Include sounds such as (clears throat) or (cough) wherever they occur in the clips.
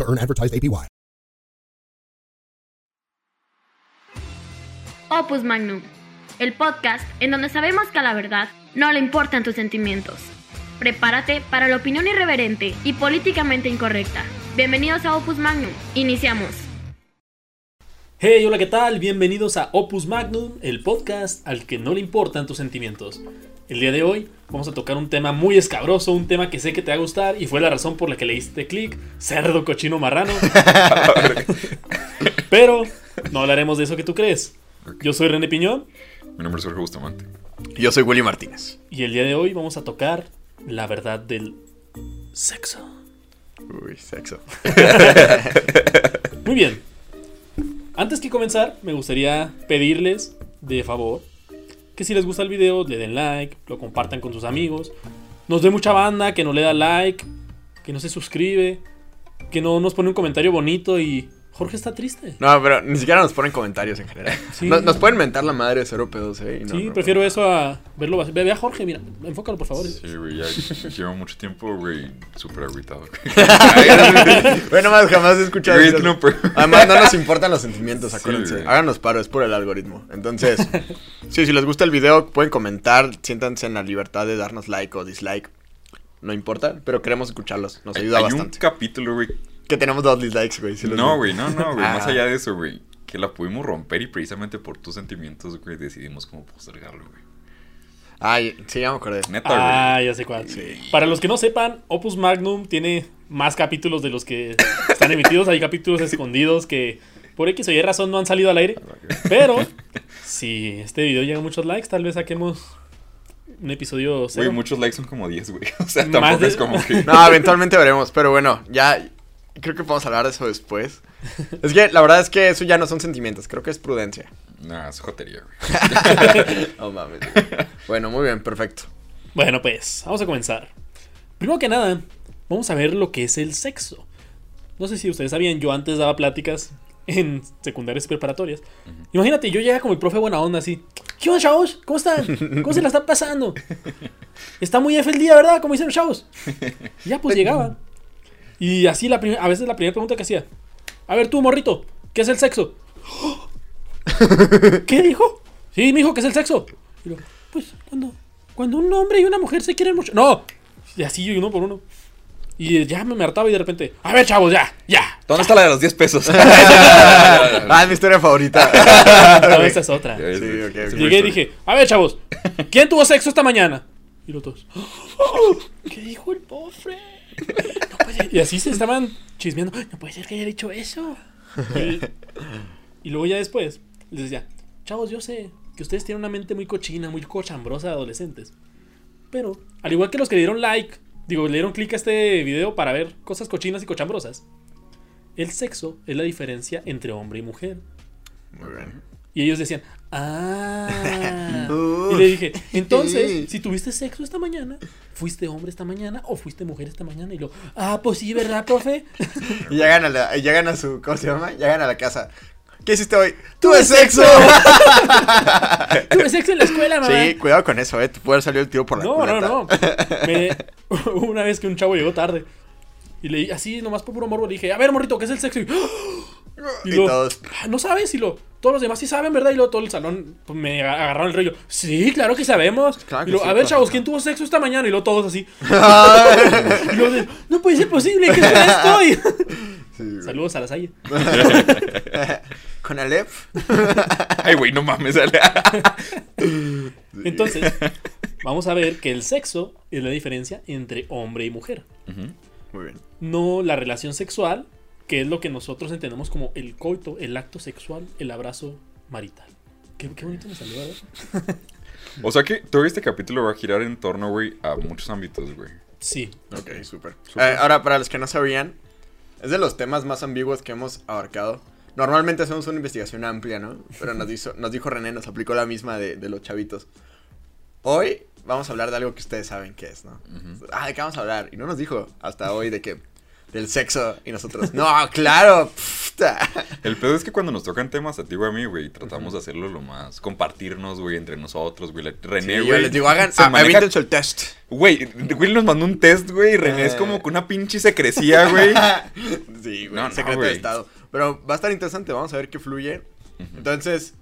to earn advertised APY. Opus Magnum, el podcast en donde sabemos que a la verdad no le importan tus sentimientos. Prepárate para la opinión irreverente y políticamente incorrecta. Bienvenidos a Opus Magnum. Iniciamos. Hey, hola, ¿qué tal? Bienvenidos a Opus Magnum, el podcast al que no le importan tus sentimientos. El día de hoy vamos a tocar un tema muy escabroso, un tema que sé que te va a gustar y fue la razón por la que le diste clic, cerdo, cochino, marrano. (laughs) Pero no hablaremos de eso que tú crees. Yo soy René Piñón Mi nombre es Jorge Bustamante. Yo soy Willy Martínez. y el día de hoy vamos a tocar la verdad del sexo. Uy, sexo. (laughs) Muy bien. Antes que comenzar, me gustaría pedirles de favor que si les gusta el video, le den like, lo compartan con sus amigos. Nos dé mucha banda que no le da like, que no se suscribe, que no nos pone un comentario bonito y Jorge está triste. No, pero ni siquiera nos ponen comentarios en general. Sí. Nos, nos pueden mentar la madre de cero pedos, eh. y no, sí, no. prefiero eso a verlo. vacío. Ve, ve a Jorge, mira, enfócalo por favor. Sí, güey, ya llevo mucho tiempo, güey, súper agüitado. (laughs) Bueno, más jamás he escuchado eso. Además, no nos importan los sentimientos, acuérdense. güey. Háganos paro, es por el algoritmo. Entonces, (laughs) sí, si les gusta el video, pueden comentar, siéntanse en la libertad de darnos like o dislike. No importa, pero queremos escucharlos. Nos Hay, ayuda hay bastante. un capítulo, güey. Que tenemos dos dislikes, güey. si No, güey, no, no, güey. Más Ah. allá de eso, güey. Que la pudimos romper y precisamente por tus sentimientos, güey, decidimos cómo postergarlo, güey. Ay, sí, ya me acordé. Neta, güey. Ah, ya sé cuál. Para los que no sepan, Opus Magnum tiene más capítulos de los que están emitidos. Hay capítulos escondidos que por X o Y razón no han salido al aire. Pero (laughs) si este video llega a muchos likes, tal vez saquemos un episodio Güey, muchos likes son como 10, güey. (laughs) O sea, tampoco de- es como que. No, eventualmente veremos, pero bueno, ya creo que podemos hablar de eso después. (laughs) Es que la verdad es que eso ya no son sentimientos, creo que es prudencia. Nah, es jotería, güey. (laughs) No mames. Bueno, muy bien, perfecto. Bueno, pues, vamos a comenzar. Primero que nada, vamos a ver lo que es el sexo. No sé si ustedes sabían, yo antes daba pláticas en secundarias y preparatorias. Imagínate, yo llegaba como el profe buena onda así. ¿Qué onda, chavos? ¿Cómo están? ¿Cómo se la están pasando? (laughs) Está muy F el día, ¿verdad? Como dicen los chavos. Y ya, pues llegaba. Y así la a veces la primera pregunta que hacía. A ver tú, morrito, ¿qué es el sexo? (gasps) ¿Qué dijo? Sí, me dijo que es el sexo. Y luego, pues cuando, cuando un hombre y una mujer se quieren mucho. No. Y así uno por uno. Y ya me hartaba y de repente. A ver, chavos, ya, ya. ¿Dónde está la de los 10 pesos? (laughs) Ah, es mi historia favorita. (laughs) No, esa es otra. Sí, Llegué y dije, a ver, chavos, ¿quién tuvo sexo esta mañana? Y los dos. "Oh, (gasps) ¿Qué dijo el pobre? No puede ser". Y así se estaban chismeando. No puede ser que haya dicho eso. Y, y luego ya después les decía, chavos, yo sé que ustedes tienen una mente muy cochina, muy cochambrosa de adolescentes. Pero, al igual que los que le dieron like, digo, le dieron clic a este video para ver cosas cochinas y cochambrosas, el sexo es la diferencia entre hombre y mujer. Muy bien. Y ellos decían, ah. (laughs) Y le dije, entonces, si tuviste sexo esta mañana, ¿fuiste hombre esta mañana o fuiste mujer esta mañana? Y lo, ah, pues sí, ¿verdad, profe? (laughs) Y llegan a, la, llegan a su, ¿cómo se llama? Llegan a la casa. ¿Qué hiciste hoy? ¡Tuve sexo! (laughs) Tuve sexo en la escuela, mamá. Sí, cuidado con eso, eh. Te puede salir el tiro por la no, no, culata. no. Me- una vez que un chavo llegó tarde. Y le así, nomás por puro morbo, le dije, a ver, morrito, ¿qué es el sexo? Y, (gasps) Y lo, todos. "Ah, no sabes, y lo, todos los demás sí saben, ¿verdad? Y luego todo el salón pues, me aga- agarraron el rollo. Sí, claro que sabemos. Claro y que luego, sí, a ver, claro. chavos, ¿quién tuvo sexo esta mañana? Y luego todos así. (laughs) y luego de, no puede ser posible, ¿qué es esto? (laughs) Sí. Saludos a la Salle. (laughs) Con Alep. Ay, güey, no mames. Entonces, vamos a ver que el sexo es la diferencia entre hombre y mujer. Muy bien. No la relación sexual, que es lo que nosotros entendemos como el coito, el acto sexual, el abrazo marital. Qué, qué bonito me salió, ¿verdad? (laughs) O sea que todo este capítulo va a girar en torno, güey, a muchos ámbitos, güey. Sí. Ok, súper. Eh, ahora, para los que no sabían, Es de los temas más ambiguos que hemos abarcado. Normalmente hacemos una investigación amplia, ¿no? Pero nos, hizo, nos dijo René, nos aplicó la misma de, de los chavitos. Hoy vamos a hablar de algo que ustedes saben qué es, ¿no? Ah, ¿de qué vamos a hablar? Y no nos dijo hasta hoy de que del sexo y nosotros, no, claro. puta". El pedo es que cuando nos tocan temas a ti o a mí, güey, tratamos de hacerlo lo más. Compartirnos, güey, entre nosotros, güey. La- Sí, René, yo güey. les digo, hagan, se ah, maneja- el test. Güey, Will nos mandó un test, güey, y René es Eh. como con una pinche secrecía, güey. (laughs) sí, güey, No, no, secreto de güey. estado. Pero va a estar interesante, vamos a ver qué fluye. Entonces,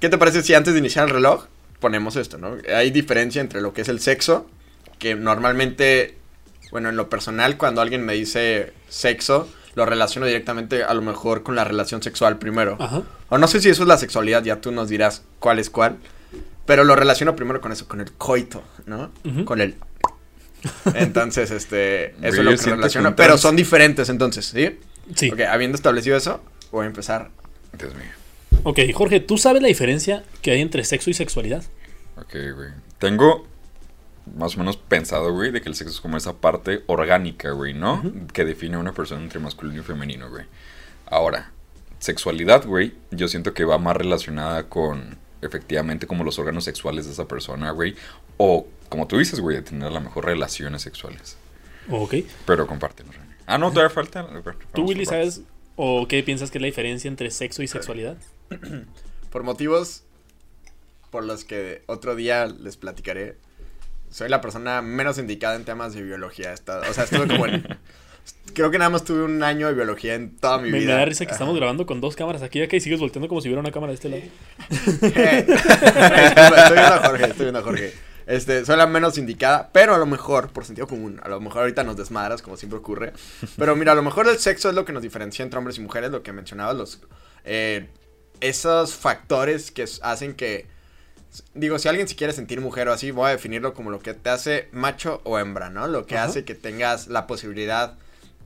¿qué te parece si antes de iniciar el reloj ponemos esto, no? Hay diferencia entre lo que es el sexo, que normalmente, bueno, en lo personal, cuando alguien me dice sexo, lo relaciono directamente a lo mejor con la relación sexual primero. Ajá. O no sé si eso es la sexualidad, ya tú nos dirás cuál es cuál. Pero lo relaciono primero con eso, con el coito, ¿no? Con el. (laughs) Entonces, este. Eso es lo que relaciono. Pero son diferentes entonces, ¿sí? Sí. Ok, habiendo establecido eso, voy a empezar. Dios mío. Ok, Jorge, ¿tú sabes la diferencia que hay entre sexo y sexualidad? Ok, güey. Tengo más o menos pensado, güey, de que el sexo es como esa parte orgánica, güey, ¿no? Que define a una persona entre masculino y femenino, güey. Ahora, sexualidad, güey, yo siento que va más relacionada con efectivamente como los órganos sexuales de esa persona, güey. O, como tú dices, güey, de tener a lo mejor relaciones sexuales. Ok. Pero compártenos, René. Ah, no, todavía falta. Bueno, ¿Tú, Willy, sabes o qué piensas que es la diferencia entre sexo y sexualidad? (clears throat) Por motivos por los que otro día les platicaré, soy la persona menos indicada en temas de biología. Esta- o sea, estuve como en. (laughs) Creo que nada más tuve un año de biología en toda mi Me, me vida. da risa que estamos grabando con dos cámaras aquí y acá y sigues volteando como si hubiera una cámara de este lado. (laughs) Estoy viendo a Jorge, estoy viendo a Jorge. Este, soy la menos indicada, pero a lo mejor, por sentido común, a lo mejor ahorita nos desmadras, como siempre ocurre. Pero mira, a lo mejor el sexo es lo que nos diferencia entre hombres y mujeres, lo que mencionabas, los, eh, esos factores que hacen que, digo, si alguien se quiere sentir mujer o así, voy a definirlo como lo que te hace macho o hembra, ¿no? Lo que hace que tengas la posibilidad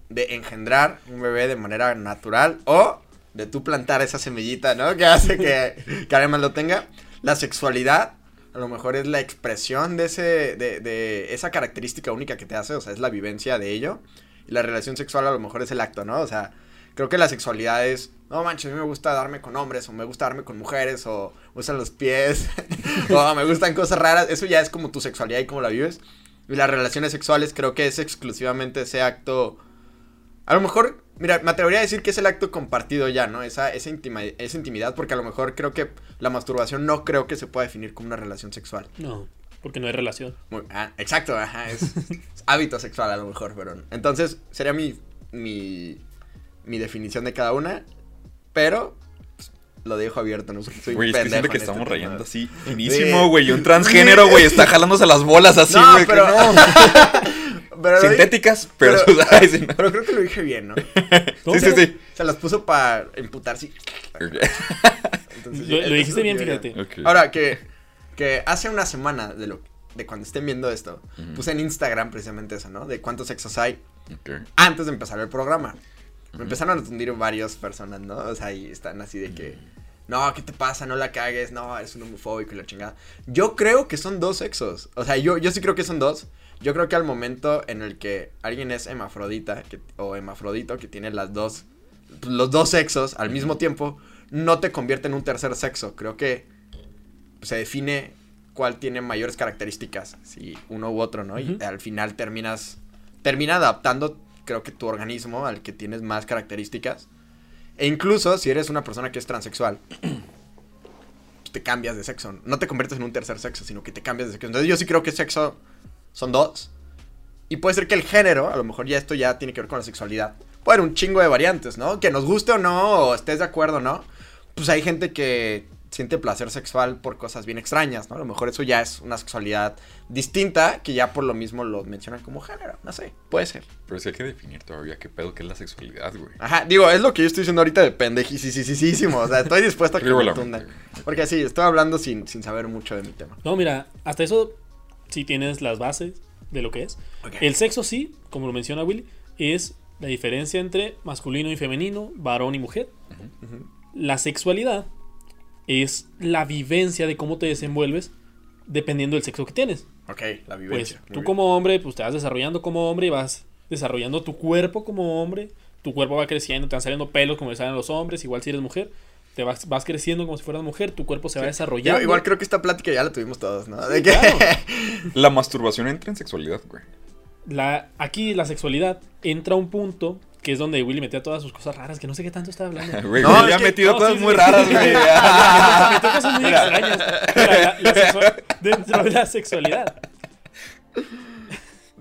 de engendrar un bebé de manera natural o de tú plantar esa semillita, ¿no? Que hace que, (laughs) que alguien más lo tenga. La sexualidad a lo mejor es la expresión de ese de, de esa característica única que te hace, o sea, es la vivencia de ello. Y la relación sexual a lo mejor es el acto, ¿no? O sea, creo que la sexualidad es, no manches, a mí me gusta darme con hombres o me gusta darme con mujeres o me gustan los pies (laughs) o me gustan cosas raras, eso ya es como tu sexualidad y cómo la vives. Y las relaciones sexuales creo que es exclusivamente ese acto a lo mejor, mira, me atrevería a decir que es el acto compartido ya, ¿no? Esa, esa, intima- esa intimidad, porque a lo mejor creo que la masturbación no creo que se pueda definir como una relación sexual. No, porque no hay relación. Muy- ah, exacto, ajá, es, es hábito sexual a lo mejor, pero... Entonces, sería mi, mi, mi definición de cada una, pero pues, lo dejo abierto, no soy Güey, es que siento que este estamos rayando así finísimo, güey. Un transgénero, Sí. güey, está jalándose las bolas así, No, güey. que pero... no. (laughs) pero Sintéticas, pero, pero- (laughs) ay, sí, no. pero creo que lo dije bien, ¿no? (laughs) ¿Cómo Sí, sí, sí. Se las puso para imputar, sí. Entonces, Lo- sí, lo dijiste bien, fíjate. Ahora, que, que hace una semana de lo de cuando estén viendo esto, puse en Instagram precisamente eso, ¿no? De cuántos sexos hay antes de empezar el programa. Me empezaron a tundir varias personas, ¿no? O sea, y están así de que, no, ¿qué te pasa? No la cagues, no, eres un homofóbico y la chingada. Yo creo que son dos sexos. O sea, yo, yo sí creo que son dos. Yo creo que al momento en el que alguien es hemafrodita que, o hemafrodito, que tiene las dos, los dos sexos al mismo tiempo, no te convierte en un tercer sexo. Creo que se define cuál tiene mayores características, si uno u otro, ¿no? Y al final terminas, termina adaptando, creo que tu organismo al que tienes más características. E incluso si eres una persona que es transexual, pues te cambias de sexo. No te conviertes en un tercer sexo, sino que te cambias de sexo. Entonces yo sí creo que sexo son dos. Y puede ser que el género, a lo mejor ya esto ya tiene que ver con la sexualidad. Puede haber un chingo de variantes, ¿no? Que nos guste o no, o estés de acuerdo o no. Pues hay gente que siente placer sexual por cosas bien extrañas, ¿no? A lo mejor eso ya es una sexualidad distinta que ya por lo mismo lo mencionan como género. No sé, puede ser. Pero sí hay que definir todavía qué pedo que es la sexualidad, güey. Ajá, digo, es lo que yo estoy diciendo ahorita de pendejísimo. O sea, estoy dispuesto a que me tundan. Porque sí, estoy hablando sin, sin saber mucho de mi tema. No, mira, hasta eso sí tienes las bases de lo que es. El sexo sí, como lo menciona Willy, es la diferencia entre masculino y femenino, varón y mujer. La sexualidad es la vivencia de cómo te desenvuelves dependiendo del sexo que tienes. Ok, la Pues vivencia. Tú bien. como hombre, pues te vas desarrollando como hombre y vas desarrollando tu cuerpo como hombre, tu cuerpo va creciendo, te van saliendo pelos como le salen los hombres, igual si eres mujer, te vas, vas creciendo como si fueras mujer, tu cuerpo se va desarrollando. Yo igual creo que esta plática ya la tuvimos todos, ¿no? De que... claro. La masturbación entra en sexualidad, güey. La, aquí la sexualidad entra a un punto que es donde Willy metía todas sus cosas raras, que no sé qué tanto estaba hablando. (laughs) Güey, No, ya ha metido No, cosas sí, muy sí. raras, güey. (laughs) (laughs) Metió cosas muy extrañas. La- la dentro de la sexualidad.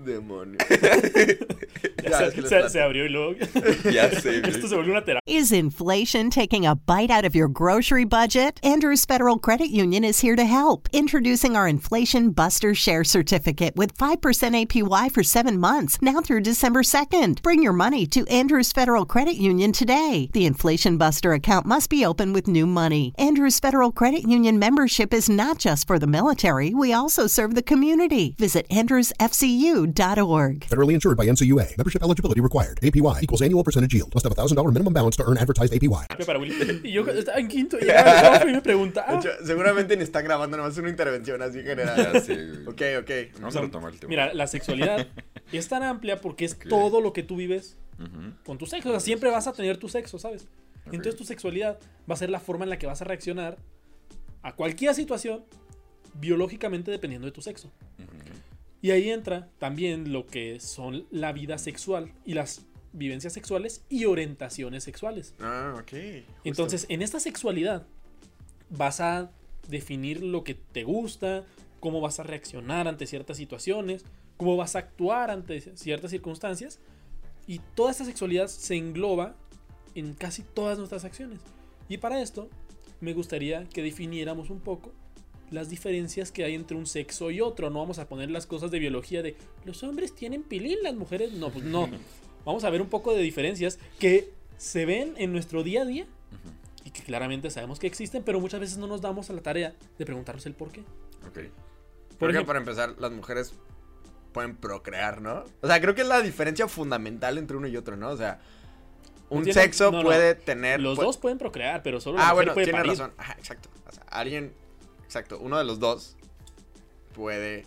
Demonio. (laughs) Ya (laughs) Ya, se, es que les se- se abrió y luego. (laughs) ya sé. Esto se volvió una terapia. Is inflation taking a bite out of your grocery budget? Andrews Federal Credit Union is here to help. Introducing our Inflation Buster Share Certificate with 5% APY for seven months, now through December 2nd. Bring your money to Andrews Federal Credit Union today. The Inflation Buster account must be open with new money. Andrews Federal Credit Union membership is not just for the military, we also serve the community. Visit andrewsfcu.org. Federally insured by NCUA. Membership eligibility required. APY equals annual percentage yield. Must have a $1,000 minimum balance to earn advertised APY. Y yo estaba en quinto y (laughs) llegaba el y me pregunta. De hecho, seguramente ni está grabando, nomás una intervención así general. Güey. Ok, ok. Vamos a retomar el tema. Mira, la sexualidad (laughs) es tan amplia porque es todo lo que tú vives con tu sexo. O sea, siempre vas a tener tu sexo, ¿sabes? Entonces tu sexualidad va a ser la forma en la que vas a reaccionar a cualquier situación biológicamente dependiendo de tu sexo. Y ahí entra también lo que son la vida sexual y las vivencias sexuales y orientaciones sexuales. Ah, ok. justo. Entonces, en esta sexualidad vas a definir lo que te gusta, cómo vas a reaccionar ante ciertas situaciones, cómo vas a actuar ante ciertas circunstancias. Y toda esta sexualidad se engloba en casi todas nuestras acciones. Y para esto, me gustaría que definiéramos un poco las diferencias que hay entre un sexo y otro. No vamos a poner las cosas de biología de los hombres tienen pilín, las mujeres no, pues no. (laughs) Vamos a ver un poco de diferencias que se ven en nuestro día a día y que claramente sabemos que existen, pero muchas veces no nos damos a la tarea de preguntarnos el por qué. Ok. Por ejemplo, para empezar, las mujeres pueden procrear, ¿no? O sea, creo que es la diferencia fundamental entre uno y otro, ¿no? O sea, un tiene- sexo no, no. puede tener. los dos pueden procrear, pero solo la Ah, mujer bueno, puede tiene parir. razón. Ajá, exacto. O sea, alguien. Exacto, uno de los dos puede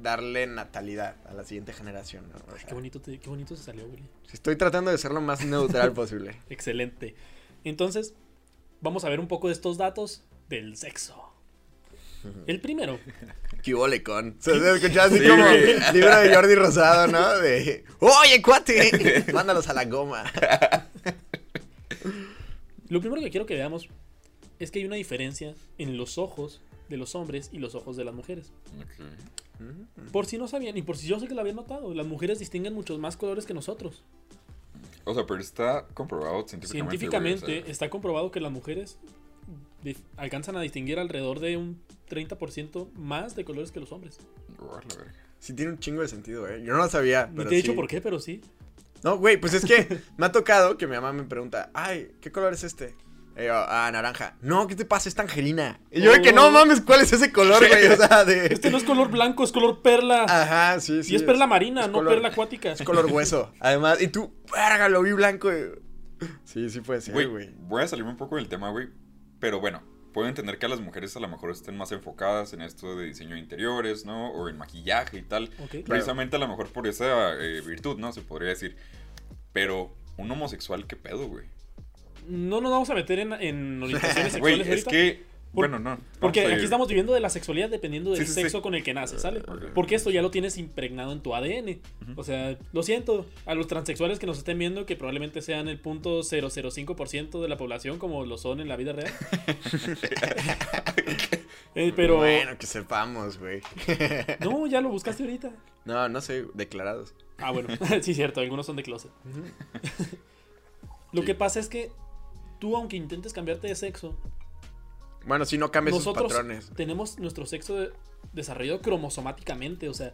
darle natalidad a la siguiente generación, ¿no? Sea, Qué bonito, te- qué bonito se salió, Willy. estoy tratando de ser lo más neutral posible. (laughs) Excelente. Entonces, vamos a ver un poco de estos datos del sexo. El primero, (laughs) ¿Qué hubo, lecón? Se escuchaba así Sí, como libro de Jordi Rosado, ¿no? De. ¡Oye, cuate! (laughs) Mándalos a la goma. lo primero que quiero que veamos es que hay una diferencia en los ojos de los hombres y los ojos de las mujeres. Ok. Por si no sabían, y por si yo sé que lo habían notado, las mujeres distinguen muchos más colores que nosotros. O sea, pero está comprobado científicamente. Científicamente güey, o sea, está comprobado que las mujeres alcanzan a distinguir alrededor de un 30% más de colores que los hombres. Sí, tiene un chingo de sentido, ¿eh? Yo no lo sabía. Ni Pero te he dicho sí. por qué, pero sí. No, güey, pues es que (laughs) me ha tocado que mi mamá me pregunta, ay, ¿qué color es este? Y yo, ah, naranja. No, ¿qué te pasa? Es tangerina. Y yo, de que no Oh. mames, ¿cuál es ese color, güey? O sea, de. Este no es color blanco, es color perla. Ajá, sí, sí. y es perla marina, es no color- perla acuática. Es color hueso. Además, y tú, verga, lo vi blanco. y- Sí, sí puede ser, Güey, güey. voy a salirme un poco del tema, güey. Pero bueno, puedo entender que a las mujeres a lo mejor estén más enfocadas en esto de diseño de interiores, ¿no? O en maquillaje y tal. Ok. Precisamente a lo mejor por esa eh, virtud, ¿no? Se podría decir. Pero un homosexual, ¿qué pedo, güey? No nos vamos a meter en, en orientaciones (laughs) Güey, sexuales es ahorita. que... Por- bueno, no. Porque aquí estamos viviendo de la sexualidad dependiendo del Sí, sí, sí. sexo con el que naces, ¿sale? Porque esto ya lo tienes impregnado en tu ADN. O sea, lo siento, a los transexuales que nos estén viendo, que probablemente sean el punto 005% de la población, como lo son en la vida real. (laughs) Eh, pero. Bueno, que sepamos, güey. (laughs) No, ya lo buscaste ahorita. No, no sé, declarados. Ah, bueno, sí, cierto, algunos son de closet. Lo Sí. que pasa es que tú, aunque intentes cambiarte de sexo, Bueno, si no cambias sus nosotros patrones. tenemos nuestro sexo de- desarrollado cromosomáticamente. O sea,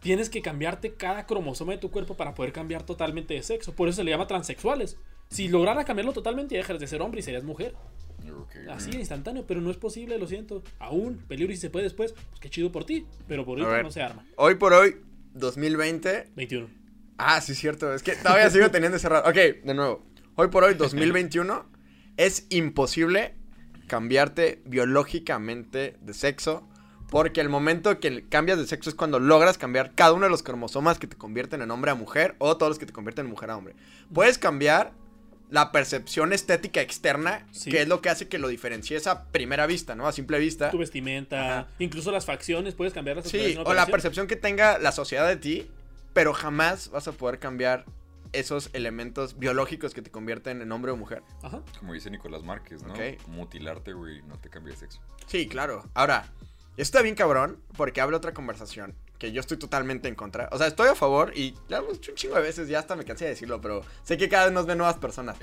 tienes que cambiarte cada cromosoma de tu cuerpo para poder cambiar totalmente de sexo. Por eso se le llama transexuales. Si lograra cambiarlo totalmente, ya dejarías de ser hombre y serías mujer. Así, instantáneo, pero no es posible, lo siento. Aún, peligro y si se puede después, pues qué chido por ti. Pero por ver. no se arma. Hoy por hoy, 2020. 21. Ah, sí, cierto. Es que todavía sigo teniendo ese rato. Ok, de nuevo. Hoy por hoy, (laughs) 2021, es imposible cambiarte biológicamente de sexo Porque el momento que cambias de sexo es cuando logras cambiar cada uno de los cromosomas que te convierten en hombre a mujer o todos los que te convierten en mujer a hombre. Puedes cambiar la percepción estética externa, Sí. que es lo que hace que lo diferencies a primera vista, ¿no? A simple vista. Tu vestimenta, Ajá. incluso las facciones, puedes cambiarlas. a Sí, o la percepción que tenga la sociedad de ti, pero jamás vas a poder cambiar esos elementos biológicos que te convierten en hombre o mujer. Ajá. Como dice Nicolás Márquez, ¿no? Ok. Mutilarte, güey, no te cambia de sexo. Sí, claro. Ahora, esto está bien cabrón porque abre otra conversación que yo estoy totalmente en contra. O sea, estoy a favor y lo hemos dicho un chingo de veces, ya hasta me cansé de decirlo, pero sé que cada vez nos ven nuevas personas.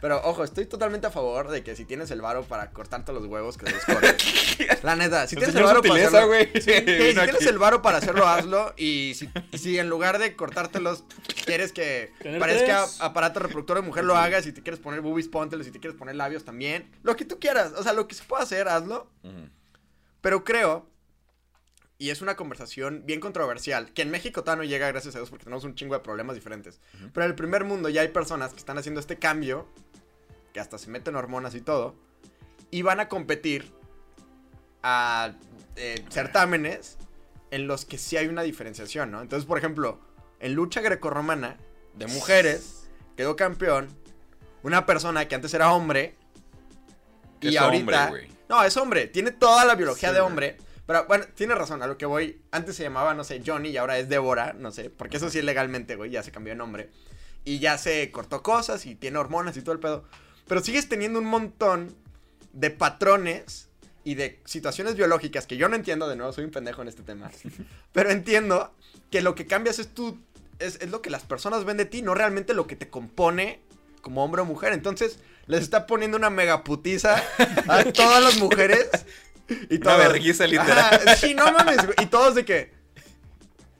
Pero ojo, estoy totalmente a favor de que si tienes el varo para cortarte los huevos, que te los cortes. (laughs) La neta, si tienes el varo para hacerlo. Sí, (laughs) si tienes el varo para hacerlo, hazlo. Y si, y si en lugar de cortártelos, quieres que parezca tres. aparato reproductor de mujer, lo hagas. Si te quieres poner boobies, póntelos. Si te quieres poner labios, también. Lo que tú quieras. O sea, lo que se pueda hacer, hazlo. Pero creo, y es una conversación bien controversial, que en México todavía no llega, gracias a Dios, porque tenemos un chingo de problemas diferentes. Pero en el primer mundo ya hay personas que están haciendo este cambio, que hasta se meten hormonas y todo, y van a competir a eh, certámenes en los que sí hay una diferenciación, ¿no? Entonces, por ejemplo, en lucha grecorromana de mujeres, quedó campeón una persona que antes era hombre. Y es ahorita. hombre, no, es hombre. Tiene toda la biología Sí, de hombre. Pero bueno, tiene razón, a lo que voy. Antes se llamaba, no sé, Johnny y ahora es Débora, no sé. Porque eso sí es legalmente, güey. Ya se cambió de nombre. Y ya se cortó cosas y tiene hormonas y todo el pedo. Pero sigues teniendo un montón de patrones y de situaciones biológicas que yo no entiendo, de nuevo soy un pendejo en este tema, (laughs) pero entiendo que lo que cambias es tú, es, es lo que las personas ven de ti, no realmente lo que te compone como hombre o mujer. Entonces les está poniendo una megaputiza a (laughs) todas las mujeres. Y Una todas- vergüenza, literal. Ajá, sí, no mames, güey, y todos de que...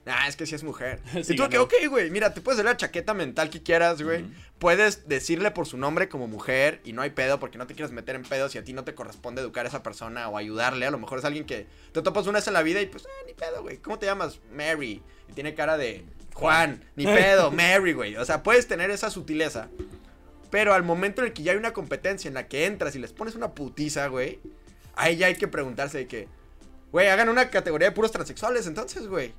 Ah, es que sí es mujer. (laughs) Sí, y tú que, ok, güey, mira, te puedes hacer la chaqueta mental que quieras, güey. Puedes decirle por su nombre como mujer y no hay pedo porque no te quieres meter en pedos y a ti no te corresponde educar a esa persona o ayudarle. A lo mejor es alguien que te topas una vez en la vida y pues, ah, ni pedo, güey. ¿Cómo te llamas? Mary. Y tiene cara de Juan. Ni pedo, (laughs) Mary, güey. O sea, puedes tener esa sutileza. Pero al momento en el que ya hay una competencia en la que entras y les pones una putiza, güey, ahí ya hay que preguntarse de que, güey, hagan una categoría de puros transexuales entonces, güey.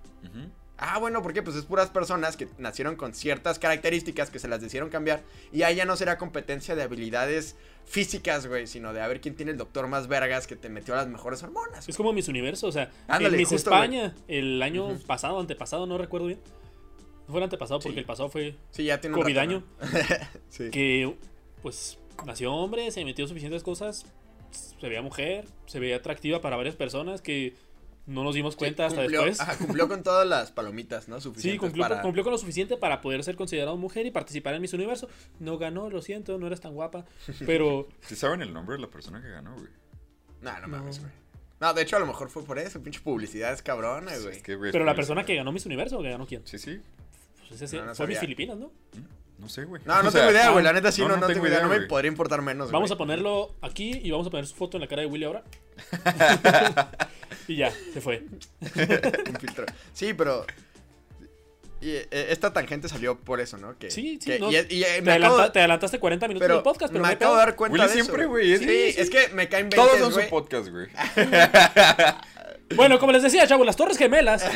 Ah, bueno, ¿por qué? Pues es puras personas que nacieron con ciertas características que se las decidieron cambiar. Y ahí ya no será competencia de habilidades físicas, güey, sino de a ver quién tiene el doctor más vergas que te metió las mejores hormonas. Es como Miss Universo, o sea, Ándale, en Miss justo, España, el año pasado, antepasado, no recuerdo bien. No fue el antepasado porque Sí. el pasado fue Sí, ya tiene COVID rato, año. ¿no? (laughs) sí. que, pues, nació hombre, se metió suficientes cosas, se veía mujer, se veía atractiva para varias personas que no nos dimos cuenta hasta cumplió, después. ajá, cumplió con todas las palomitas, ¿no? Sí, Suficientes cumplió, para... cumplió con lo suficiente para poder ser considerado mujer y participar en Miss Universo. No ganó, lo siento, no eres tan guapa. (laughs) Pero ¿Sí saben el nombre de la persona que ganó, güey? No, no mames, güey. No, de hecho, a lo mejor fue por eso. Pinche publicidad es cabrona, güey. Es que, güey, pero la persona que ganó Miss Universo, ¿que ganó quién? Sí, sí. Pues ese No, no fue Miss. Filipinas, ¿no? No sé, güey. No, no O sea, tengo idea, güey. La neta sí, no, no, tengo tengo idea. idea, No me podría importar menos, Vamos a ponerlo aquí y vamos a poner su foto en la cara de Willy ahora. (laughs) y ya, se fue. (laughs) Un filtro. Sí, pero... Y, eh, esta tangente salió por eso, ¿no? Que, Sí, sí, que- no, y, y, te, me adelanta- adelantaste 40 minutos pero del podcast, pero me hay acabo de dar cuenta Willy de siempre, güey, Sí, sí, sí. es que me caen 20, Todos son su podcast, güey. (laughs) Bueno, como les decía, chavos, las Torres Gemelas. (laughs)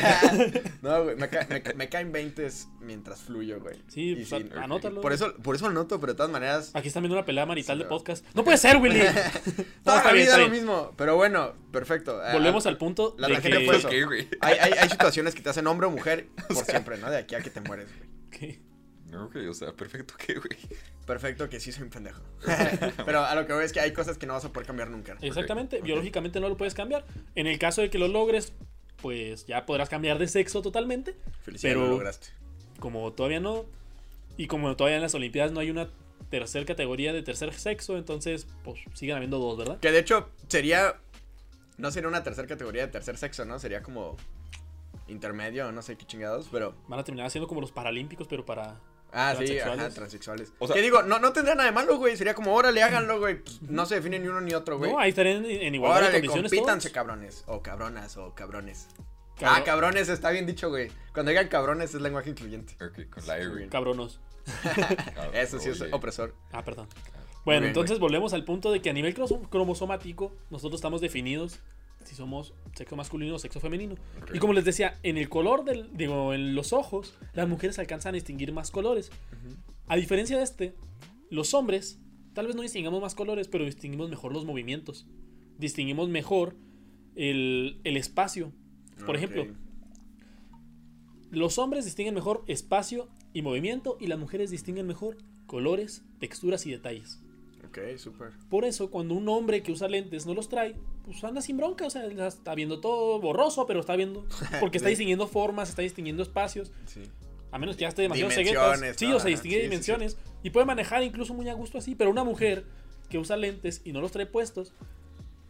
No, güey, me, ca- me ca- me caen 20 mientras fluyo, güey. Sí, Y pues, anótalo. Por eso, por eso lo noto, pero de todas maneras... Aquí están viendo una pelea marital de pero- podcast. No puede ser, Willy. (laughs) No, Toda está la vida lo mismo. Pero bueno, perfecto. Eh, Volvemos ah, al punto la de que... fue eso. Ok, güey. Hay, hay, hay situaciones que te hacen hombre o mujer (laughs) por siempre, ¿no? De aquí a que te mueres, güey. que- No, güey, o sea, perfecto, ¿qué, güey? Perfecto que sí soy un pendejo. (laughs) (laughs) Pero a lo que veo es que hay cosas que no vas a poder cambiar nunca. Exactamente, biológicamente no lo puedes cambiar. En el caso de que lo logres, pues ya podrás cambiar de sexo totalmente. Felicidades, Pero- lo lograste. Como todavía no, y como todavía en las Olimpiadas no hay una tercer categoría de tercer sexo, entonces pues siguen habiendo dos, ¿verdad? Que de hecho sería... No sería una tercera categoría de tercer sexo, ¿no? Sería como intermedio, no sé qué chingados, pero... Van a terminar siendo como los paralímpicos, pero para... Ah, sí, ajá, transexuales. O sea- que digo, no, no tendría nada de malo, güey. Sería como, órale, háganlo, güey. Pues, no se define ni uno ni otro, güey. No, ahí estarían en, en igualdad de Órale, condiciones compítanse, todos. cabrones. O cabronas, o cabrones. Cabro- Ah, cabrones, está bien dicho, güey. Cuando digan cabrones es lenguaje incluyente. Ok, con la. Cabronos. (laughs) Eso sí es opresor. Ah, perdón. Bueno, bien, entonces volvemos al punto de que a nivel cromosomático nosotros estamos definidos si somos sexo masculino o sexo femenino. Y como les decía, en el color del, digo, en los ojos, las mujeres alcanzan a distinguir más colores. A diferencia de este, los hombres tal vez no distingamos más colores, pero distinguimos mejor los movimientos. Distinguimos mejor el, el espacio. Por Ok. ejemplo, los hombres distinguen mejor espacio y movimiento y las mujeres distinguen mejor colores, texturas y detalles. Ok, súper. Por eso, cuando un hombre que usa lentes no los trae, pues anda sin bronca. O sea, está viendo todo borroso, pero está viendo. (laughs) Porque está distinguiendo formas, está distinguiendo espacios. Sí. A menos que ya esté demasiado ceguetas. Sí, o sea, distingue sí, sí, dimensiones. Y puede manejar incluso muy a gusto así. Pero una mujer que usa lentes y no los trae puestos,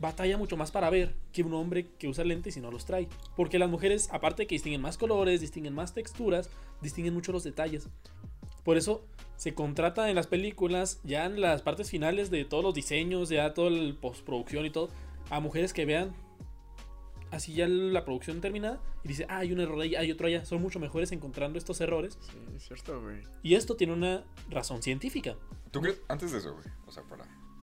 batalla mucho más para ver que un hombre que usa lentes y no los trae. Porque las mujeres, aparte de que distinguen más colores, distinguen más texturas, distinguen mucho los detalles. Por eso se contrata en las películas, ya en las partes finales de todos los diseños, ya toda la postproducción y todo, a mujeres que vean así ya la producción terminada y dice, ah, hay un error ahí, hay otro allá. Son mucho mejores encontrando estos errores. Sí, es cierto, güey. Y esto tiene una razón científica. ¿Tú crees? Antes de eso, güey. O sea, para.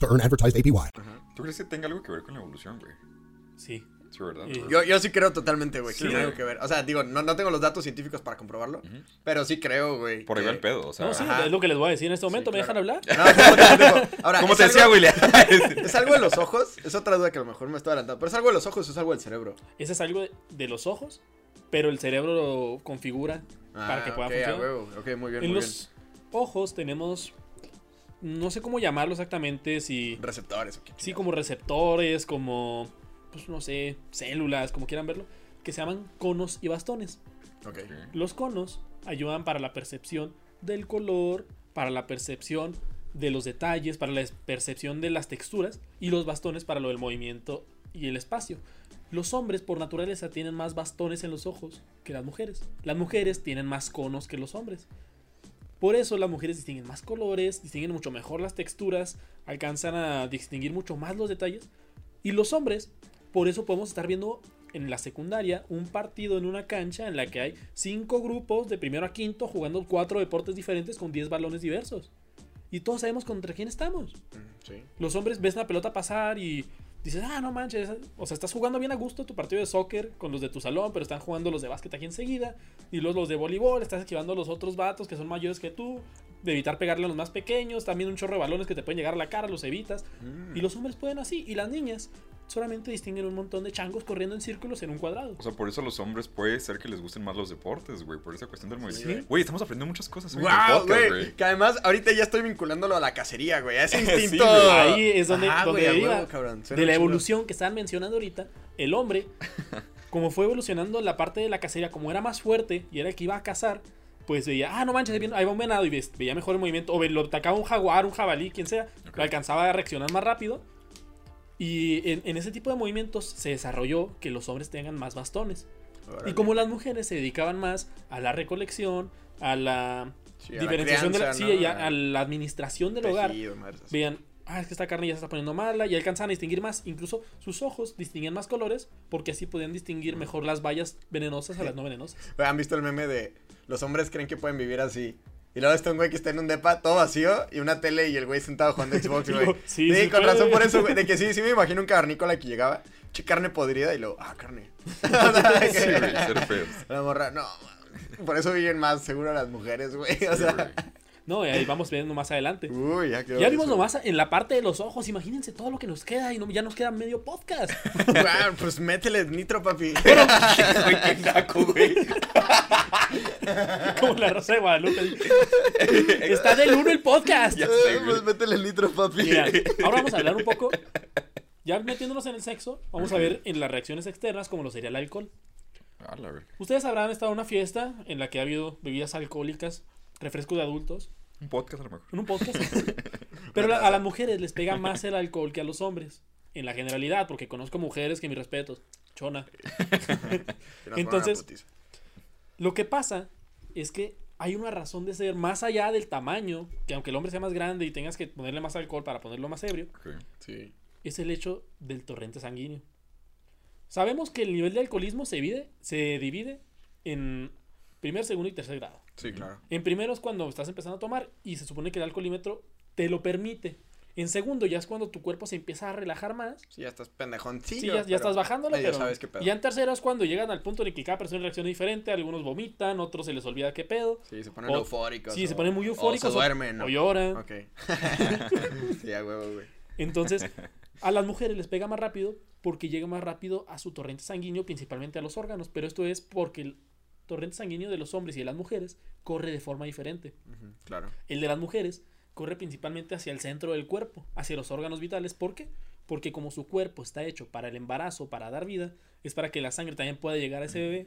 to earn advertised APY. ¿Tú crees que tenga algo que ver con la evolución, güey? Sí. Sí, ¿verdad? Yo, yo sí creo totalmente, güey, que Sí, tiene algo que ver. O sea, digo, no, no tengo los datos científicos para comprobarlo, pero sí creo, güey. Por ahí que- va el pedo, o sea. No, sí, Ajá. es lo que les voy a decir en este momento. ¿Me dejan hablar? No, no, no, digo, ahora, Como ¿es te decía, William. (laughs) ¿Es algo de los ojos? Es otra duda que a lo mejor me estoy adelantando. Pero es algo de los ojos o es algo del cerebro. Ese es algo de, de los ojos, pero el cerebro lo configura para que pueda Ah, ok, a funcionar. huevo. Ok, muy bien, En muy los ojos tenemos, no sé cómo llamarlo exactamente, si... Receptores o qué Sí, como receptores, como, pues no sé, células, como quieran verlo, que se llaman conos y bastones. Ok. Los conos ayudan para la percepción del color, para la percepción de los detalles, para la percepción de las texturas, y los bastones para lo del movimiento y el espacio. Los hombres por naturaleza tienen más bastones en los ojos que las mujeres. Las mujeres tienen más conos que los hombres. Por eso las mujeres distinguen más colores, distinguen mucho mejor las texturas, alcanzan a distinguir mucho más los detalles. Y los hombres, por eso podemos estar viendo en la secundaria un partido en una cancha en la que hay cinco grupos de primero a quinto jugando cuatro deportes diferentes con 10 balones diversos. Y todos sabemos contra quién estamos. Mm, Sí. Los hombres ves la pelota pasar y dices, ah, no manches. O sea, estás jugando bien a gusto tu partido de soccer con los de tu salón, pero están jugando los de básquet aquí enseguida. Y los, los de voleibol, estás esquivando a los otros vatos que son mayores que tú. De evitar pegarle a los más pequeños. También un chorro de balones que te pueden llegar a la cara, los evitas. Y los hombres pueden así. Y las niñas solamente distinguen un montón de changos corriendo en círculos en un cuadrado. O sea, por eso a los hombres puede ser que les gusten más los deportes, güey. Por esa cuestión del movimiento. güey. Estamos aprendiendo muchas cosas Wow, podcast, güey. Que además ahorita ya estoy vinculándolo a la cacería, güey. A ese (laughs) Sí, instinto. güey. Ahí es donde, Ajá, donde deriva cabrón. Suena de la evolución que estaban mencionando ahorita. El hombre, (laughs) como fue evolucionando la parte de la cacería, como era más fuerte y era el que iba a cazar, pues veía, ah, no manches, ahí va un venado y veía mejor el movimiento. O ve- lo atacaba un jaguar, un jabalí, quien sea, Ok. lo alcanzaba a reaccionar más rápido. Y en, en ese tipo de movimientos se desarrolló que los hombres tengan más bastones. Órale. Y como las mujeres se dedicaban más a la recolección, a la Sí, a la diferenciación de la, sí, ¿no? y a, a la administración del hogar, Tejido, vean, ah, es que esta carne ya se está poniendo mala y alcanzan a distinguir más. Incluso sus ojos distinguían más colores porque así podían distinguir mejor las bayas venenosas a las (laughs) no venenosas. ¿Han visto el meme de los hombres creen que pueden vivir así? Y luego está un güey que está en un depa todo vacío y una tele y el güey sentado jugando (laughs) Xbox, güey. Sí, Sí, sí con puede. razón por eso, güey. De que sí, (laughs) sí me imagino un cavernícola que llegaba, che, carne podrida y luego, ah, carne. (laughs) Sí, güey, ser feos. La morra, no, por eso viven más seguro las mujeres, güey. O Sí, sea, güey. No, y ahí vamos viendo más adelante. uy, ya quedó. Ya vimos eso. nomás en la parte de los ojos, imagínense todo lo que nos queda y no- ya nos queda medio podcast. (laughs) Güey, pues métele nitro, papi. (laughs) Güey, qué naco, güey. (laughs) Como la Rosa de Guadalupe. Está del uno el podcast. Ya sé, pues métele nitro, papi. Mira, ahora vamos a hablar un poco, ya metiéndonos en el sexo, vamos a ver en las reacciones externas como lo sería el alcohol. Ustedes habrán estado en una fiesta en la que ha habido bebidas alcohólicas, refrescos de adultos, Un podcast a lo mejor. en un podcast. (laughs) Pero la- a las mujeres les pega más el alcohol que a los hombres. en la generalidad, porque conozco mujeres que mis respetos, chona. (laughs) Entonces-. Lo que pasa es que hay una razón de ser más allá del tamaño, que aunque el hombre sea más grande y tengas que ponerle más alcohol para ponerlo más ebrio, Ok. Sí. es el hecho del torrente sanguíneo. Sabemos que el nivel de alcoholismo se divide, se divide en primer, segundo y tercer grado. Sí, claro. En primero es cuando estás empezando a tomar y se supone que el alcoholímetro te lo permite. En segundo ya es cuando tu cuerpo se empieza a relajar más. Sí, ya estás pendejoncillo. Sí, ya, ya estás bajándole, medio pero... sabes qué pedo. Y ya en tercero es cuando llegan al punto en el que cada persona reacciona diferente. Algunos vomitan, otros se les olvida qué pedo. Sí, se ponen O- eufóricos. Sí, se ponen muy eufóricos. O se duermen. ¿no? O lloran. Ok. (laughs) sí, a huevo, güey. Entonces, a las mujeres les pega más rápido porque llega más rápido a su torrente sanguíneo, principalmente a los órganos. Pero esto es porque el torrente sanguíneo de los hombres y de las mujeres corre de forma diferente. Claro. El de las mujeres corre principalmente hacia el centro del cuerpo, hacia los órganos vitales. ¿Por qué? Porque como su cuerpo está hecho para el embarazo, para dar vida, es para que la sangre también pueda llegar a ese bebé.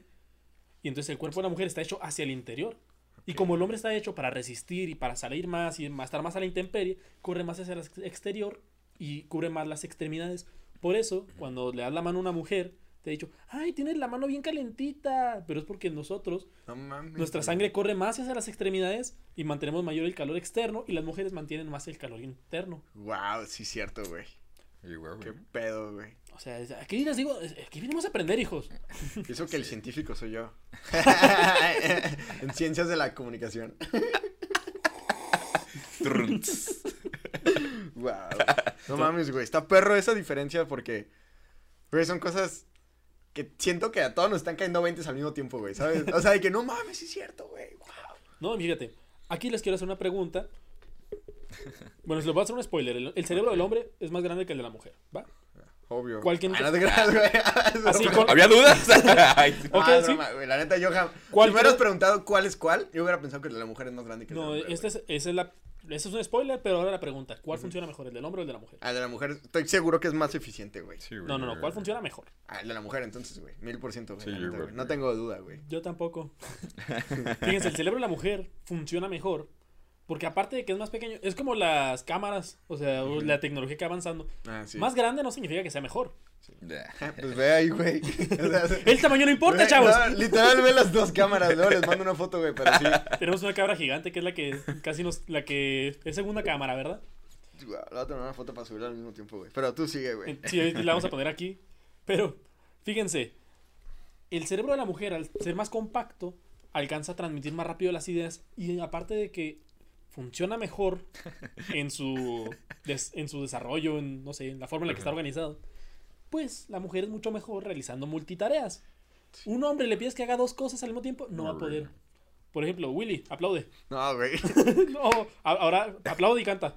Y entonces el cuerpo de la mujer está hecho hacia el interior. Y como el hombre está hecho para resistir y para salir más y estar más a la intemperie, corre más hacia el ex- exterior y cubre más las extremidades. Por eso, cuando le das la mano a una mujer, te he dicho, ay, tienes la mano bien calentita. Pero es porque nosotros No mames. nuestra güey. sangre corre más hacia las extremidades y mantenemos mayor el calor externo y las mujeres mantienen más el calor interno. Wow, sí, cierto, güey. Y, güey, Qué pedo, güey. O sea, aquí les digo, aquí venimos a aprender, hijos. (laughs) Pienso que el científico soy yo. (laughs) en ciencias de la comunicación. (laughs) Wow. No mames, güey. Está perro esa diferencia porque, güey, son cosas que siento que a todos nos están cayendo 20 al mismo tiempo, güey, ¿sabes? O sea, de que no mames, es cierto, güey. Wow. No, fíjate, aquí les quiero hacer una pregunta. Bueno, se les voy a hacer un spoiler. El, el cerebro del hombre es más grande que el de la mujer, ¿va? Obvio. ¿Cuál que- Ah, no te creas, güey. (laughs) Así (laughs) con- ¿Había dudas? (laughs) Ay, Ok, Ah, es sí. broma, güey. La neta, yo jam- ¿Cuál Si me hubieras preguntado cuál es cuál, yo hubiera pensado que el de la mujer es más grande que el de No, la mujer. este güey. es, esa es la, ese es un spoiler, pero ahora la pregunta, ¿cuál funciona mejor, el del hombre o el de la mujer? Ah, el de la mujer, estoy seguro que es más eficiente, güey. Sí, güey, No, no, no. ¿cuál funciona mejor? Ah, el de la mujer, entonces, güey. Mil por ciento, güey. No tengo duda, güey. Yo tampoco. (laughs) Fíjense, el cerebro de la mujer funciona mejor. Porque aparte de que es más pequeño, es como las cámaras, o sea, la tecnología que va avanzando. Ah, sí. Más grande no significa que sea mejor. (laughs) Pues ve ahí, güey. O sea, (laughs) El tamaño no importa, ve- chavos. no, literal, ve las dos cámaras. Luego les mando una foto, güey, pero sí. (laughs) Tenemos una cabra gigante que es la que casi nos. La que es segunda cámara, ¿verdad? Guau, Le voy a tomar una foto para subirla al mismo tiempo, güey. Pero tú sigue, güey. Sí, la vamos a poner aquí. Pero, fíjense, el cerebro de la mujer, al ser más compacto, alcanza a transmitir más rápido las ideas. Y aparte de que funciona mejor en su, des- en su desarrollo, en, no sé, en la forma en la que está organizado, pues la mujer es mucho mejor realizando multitareas. Un hombre le pides que haga dos cosas al mismo tiempo, no va a poder. Por ejemplo, Willy, aplaude. No, güey. (laughs) no, ahora aplaude y canta.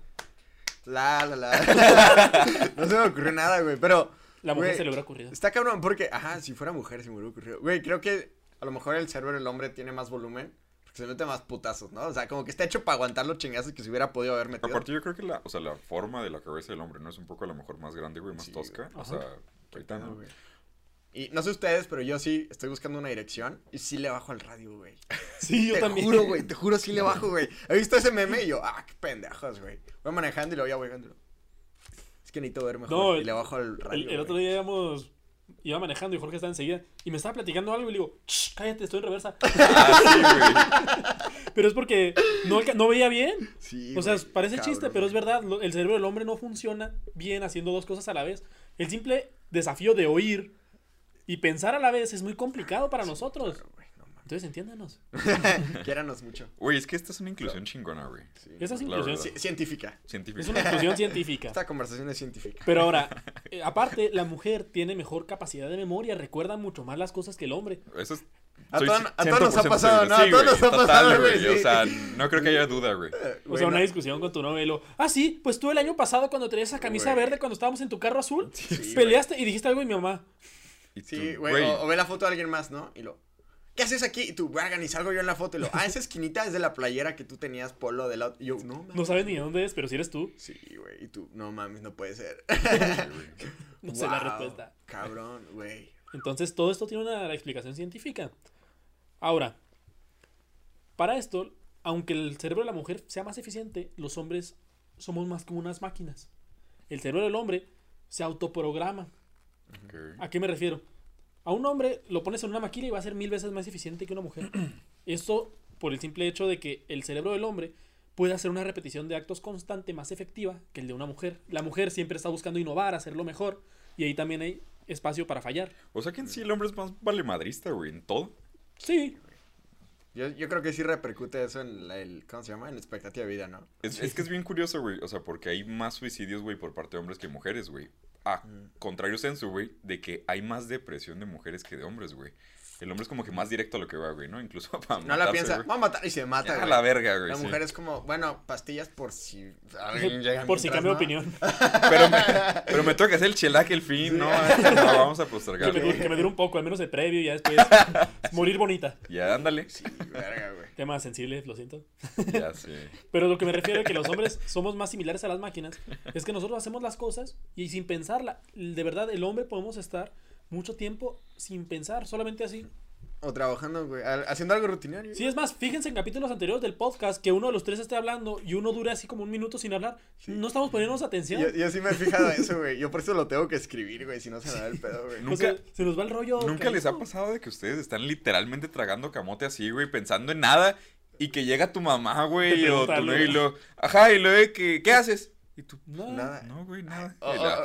La, la, la. (laughs) No se me ocurrió nada, güey. Pero. La mujer güey, se le hubiera ocurrido. Está cabrón, porque, ajá, si fuera mujer, se me hubiera ocurrido. Güey, creo que a lo mejor el cerebro del hombre tiene más volumen. Se mete más putazos, ¿no? O sea, como que está hecho para aguantar los chingazos que se hubiera podido haber metido. Aparte, yo creo que la, o sea, la forma de la cabeza del hombre no es un poco a lo mejor más grande, güey, más Sí, tosca. O sea, ahorita No, güey. Y no sé ustedes, pero yo sí estoy buscando una dirección y sí le bajo al radio, güey. (laughs) Sí, yo te también. juro, güey, te juro sí le bajo, güey. He visto ese meme y yo, ah, qué pendejos, güey. Voy manejando y lo voy a voy Es que necesito ver mejor No, y le bajo al radio. El, el otro día íbamos, iba manejando y Jorge estaba enseguida y me estaba platicando algo y le digo, "Shh, cállate, estoy en reversa. (laughs) Ah, pero es porque no, no veía bien. Sí, O sea, güey, parece cabrón, chiste, pero es verdad. El cerebro del hombre no funciona bien haciendo dos cosas a la vez. El simple desafío de oír y pensar a la vez es muy complicado para nosotros. Claro. Entonces entiéndanos. (laughs) Quiéranos mucho. Güey, es que esta es una inclusión chingona, güey. Sí. Esa es inclusión. científica. Científica. Es una inclusión científica. Esta conversación es científica. Pero ahora, (laughs) eh, aparte, la mujer tiene mejor capacidad de memoria, recuerda mucho más las cosas que el hombre. Eso es. A todos- a todos nos ha 100% pasado. ¿no? A Sí, todos güey, nos ha total, pasado, güey, güey. O sea, no creo que haya duda, güey. O sea, una discusión con tu novio. Ah, sí, pues tú el año pasado cuando traías esa camisa verde cuando estábamos en tu carro azul, Sí, peleaste y dijiste algo y mi mamá. Y Sí, güey. O, o ve la foto de alguien más, ¿no? Y lo. ¿Qué haces aquí? Y tú, Bragan, y salgo yo en la foto y lo. Ah, esa esquinita es de la playera que tú tenías polo de la. Y yo, no mames. No sabes ni de dónde es, pero si eres tú, Sí, güey. Y tú, no mames, no puede ser. (laughs) no sé la (laughs) Wow, (laughs) respuesta. Cabrón, güey. Entonces todo esto tiene una explicación científica. Ahora, para esto, aunque el cerebro de la mujer sea más eficiente, los hombres somos más como unas máquinas. El cerebro del hombre se autoprograma. Ok. ¿A qué me refiero? A un hombre lo pones en una máquina y va a ser mil veces más eficiente que una mujer. (clears throat) Esto por el simple hecho de que el cerebro del hombre puede hacer una repetición de actos constante más efectiva que el de una mujer. La mujer siempre está buscando innovar, hacerlo mejor, y ahí también hay espacio para fallar. O sea que en sí el hombre es más valemadrista, güey, en todo. Sí, Yo, yo creo que sí repercute eso en la, el, ¿cómo se llama? En la expectativa de vida, ¿no? Es, es que es bien curioso, güey. O sea, porque hay más suicidios, güey, por parte de hombres que mujeres, güey. A contrario senso, güey, de que hay más depresión de mujeres que de hombres, güey. El hombre es como que más directo a lo que va, güey, ¿no? Incluso (laughs) para No la matarse, piensa, güey. va a matar y se mata, A güey. la verga, güey. La sí. mujer es como, bueno, pastillas por si alguien (laughs) llega por si cambio de ¿no? opinión. (laughs) Pero me, pero me toca hacer el chelaque el fin, ¿no? No, vamos a Que postergar. me, dure, que me dure un poco, al menos el previo y ya después morir bonita. Ya, ándale. Sí, verga, güey. Tema sensible, lo siento. Ya sé. Pero lo que me refiero a que los hombres somos más similares a las máquinas es que nosotros hacemos las cosas y sin pensarla. De verdad, el hombre podemos estar mucho tiempo sin pensar, solamente así. O trabajando, güey, haciendo algo rutinario. Sí, es más, fíjense en capítulos anteriores del podcast que uno de los tres esté hablando y uno dure así como un minuto sin hablar. No estamos poniéndonos atención. Yo, yo sí me he fijado eso, güey. Yo por eso lo tengo que escribir, güey, si no se me da el pedo, güey. Nunca- O sea, se nos va el rollo. ¿Nunca les ha pasado de que ustedes están literalmente tragando camote así, güey, pensando en nada y que llega tu mamá, güey, o tu y lo, ajá, y luego, ¿qué, ¿qué haces? Y tú, No. Nada. no, güey, nada.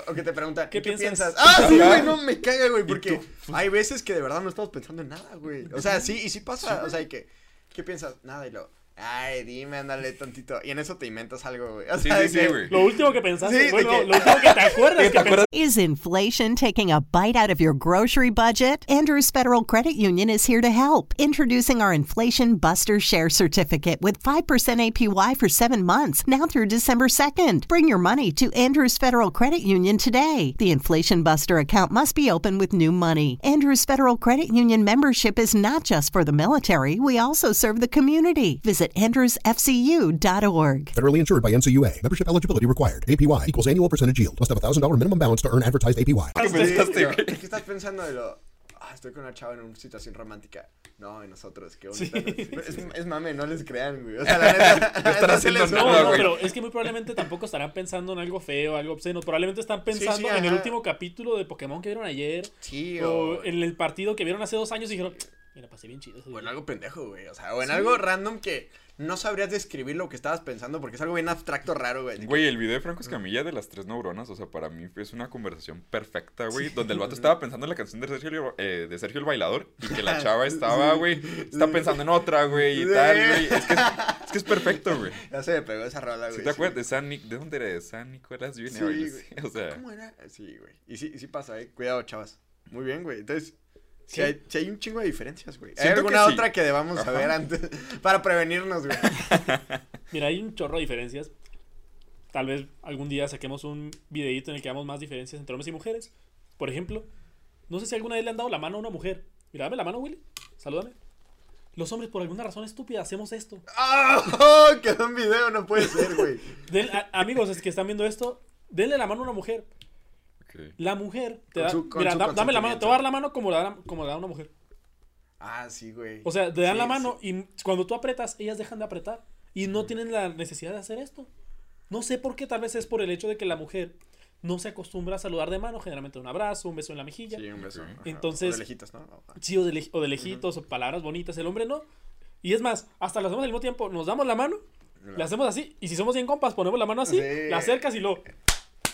O, que te preguntan, ¿Qué ¿qué, piensas? piensas? Ah, sí, güey, no me caga, güey, porque tú? hay veces que de verdad no estamos pensando en nada, güey. O sea, sí, y sí pasa, o sea, y que, ¿qué piensas? Nada, y lo, ay, dime, ándale tantito. Y en eso te inventas algo, güey. O sea, sí, de sí, güey. Lo último que pensaste, Sí, bueno, que- lo último que te acuerdas (laughs) que ¿Te acuerdas? Is inflation taking a bite out of your grocery budget? Andrews Federal Credit Union is here to help. Introducing our Inflation Buster Share Certificate with 5% APY for seven months, now through December 2nd. Bring your money to Andrews Federal Credit Union today. The Inflation Buster account must be open with new money. Andrews Federal Credit Union membership is not just for the military, we also serve the community. Visit andrewsfcu.org. Federally insured by NCUA. Membership eligibility required. APY equals annual percentage yield. Must have a $1,000 minimum balance to earn advertised APY. (laughs) ¿Qué Sí, estás pensando de lo? Ah, estoy con una chava en una situación romántica. No, y nosotros, qué bonito. Sí. Es, es mame, no les crean, güey. O (laughs) sea, la neta. Haciendo No, nada, no, güey. pero es que muy probablemente tampoco estarán pensando en algo feo, algo obsceno. Probablemente están pensando sí, en el ajá. último capítulo de Pokémon que vieron ayer. Sí, o o, en el partido que vieron hace dos años y dijeron, mira, pasé bien chido. o en día". algo pendejo, güey. O sea, o en algo random que no sabrías describir lo que estabas pensando porque es algo bien abstracto, raro, güey. Güey, el video de Franco Escamilla de las tres neuronas, o sea, para mí es una conversación perfecta, güey, donde el vato estaba pensando en la canción de Sergio, eh, de Sergio el Bailador y que la chava (laughs) estaba, güey, está pensando en otra, güey, y Sí. tal, güey. Es que es, es que es perfecto, güey. (laughs) Ya se me pegó esa rola, güey. ¿Sí te acuerdas de San Nic- ¿De dónde era? De San Nicolás Sí, Junior. güey. Sí, o sea, ¿Cómo era? Sí, güey. Y sí, y sí pasa, eh. Cuidado, chavas. Muy bien, güey. Entonces, sí, Sí. hay, un chingo de diferencias, güey. ¿Hay Siento alguna que sí. otra que debamos Ajá. saber antes (laughs) para prevenirnos, güey? (laughs) Mira, hay un chorro de diferencias. Tal vez algún día saquemos un videíto en el que hagamos más diferencias entre hombres y mujeres. Por ejemplo, no sé si alguna vez le han dado la mano a una mujer. Mira, dame la mano, Willy. Salúdame. Los hombres, por alguna razón estúpida, hacemos esto. ¡Ah! (laughs) ¡Oh! Quedó un video, no puede ser, güey. Den- a- amigos, es que están viendo esto, denle la mano a una mujer. La mujer te da. su- mira, da- dame la mano, te voy a dar la mano como la, da- como la da una mujer. Ah, sí, güey. O sea, te dan Sí, la mano sí. y cuando tú apretas, ellas dejan de apretar. Y no tienen la necesidad de hacer esto. No sé por qué, tal vez es por el hecho de que la mujer no se acostumbra a saludar de mano, generalmente un abrazo, un beso en la mejilla. Sí, un beso. Entonces- O de lejitos, ¿no? Sí, o de, lej- o de lejitos, o palabras bonitas. El hombre no. Y es más, hasta lo hacemos al mismo tiempo. Nos damos la mano, le hacemos así. Y si somos bien compas, ponemos la mano así, Sí. la acercas y lo.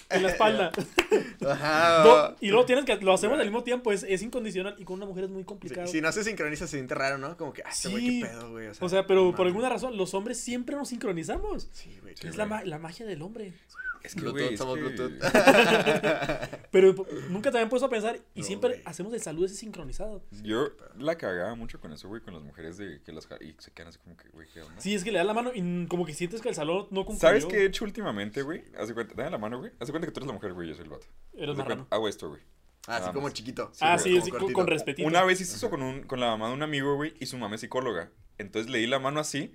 En la espalda. (laughs) Ajá. Do- y luego tienes que. Lo hacemos al mismo tiempo, es, es incondicional. Y con una mujer es muy Sí, complicado. si no se sincroniza, se siente raro, ¿no? Como que, ah, este güey, Sí. qué pedo, güey. O sea, pero no por mames. alguna razón, los hombres siempre nos sincronizamos. Sí, güey. es la, ma- la magia del hombre. Es que, Bluetooth, güey, es somos que- Bluetooth. (laughs) Pero po- nunca te habían puesto a pensar y No, siempre güey. hacemos el saludo ese sincronizado. Yo la cagaba mucho con eso, güey, con las mujeres de que las y se quedan así como que, güey, ¿qué onda? Sí, es que le das la mano y como que sientes que el salón no concluyó. ¿Sabes qué he hecho últimamente, güey? Haz de cuenta, dame la mano, güey. Haz de cuenta que tú eres la mujer, güey, yo soy el vato. Eres marrano. Hago esto, güey. Así Nada como más. chiquito. ah, sí, como sí, con respetito. Una vez hice eso con, un, con la mamá de un amigo, güey, y su mamá es psicóloga. Entonces le di la mano así,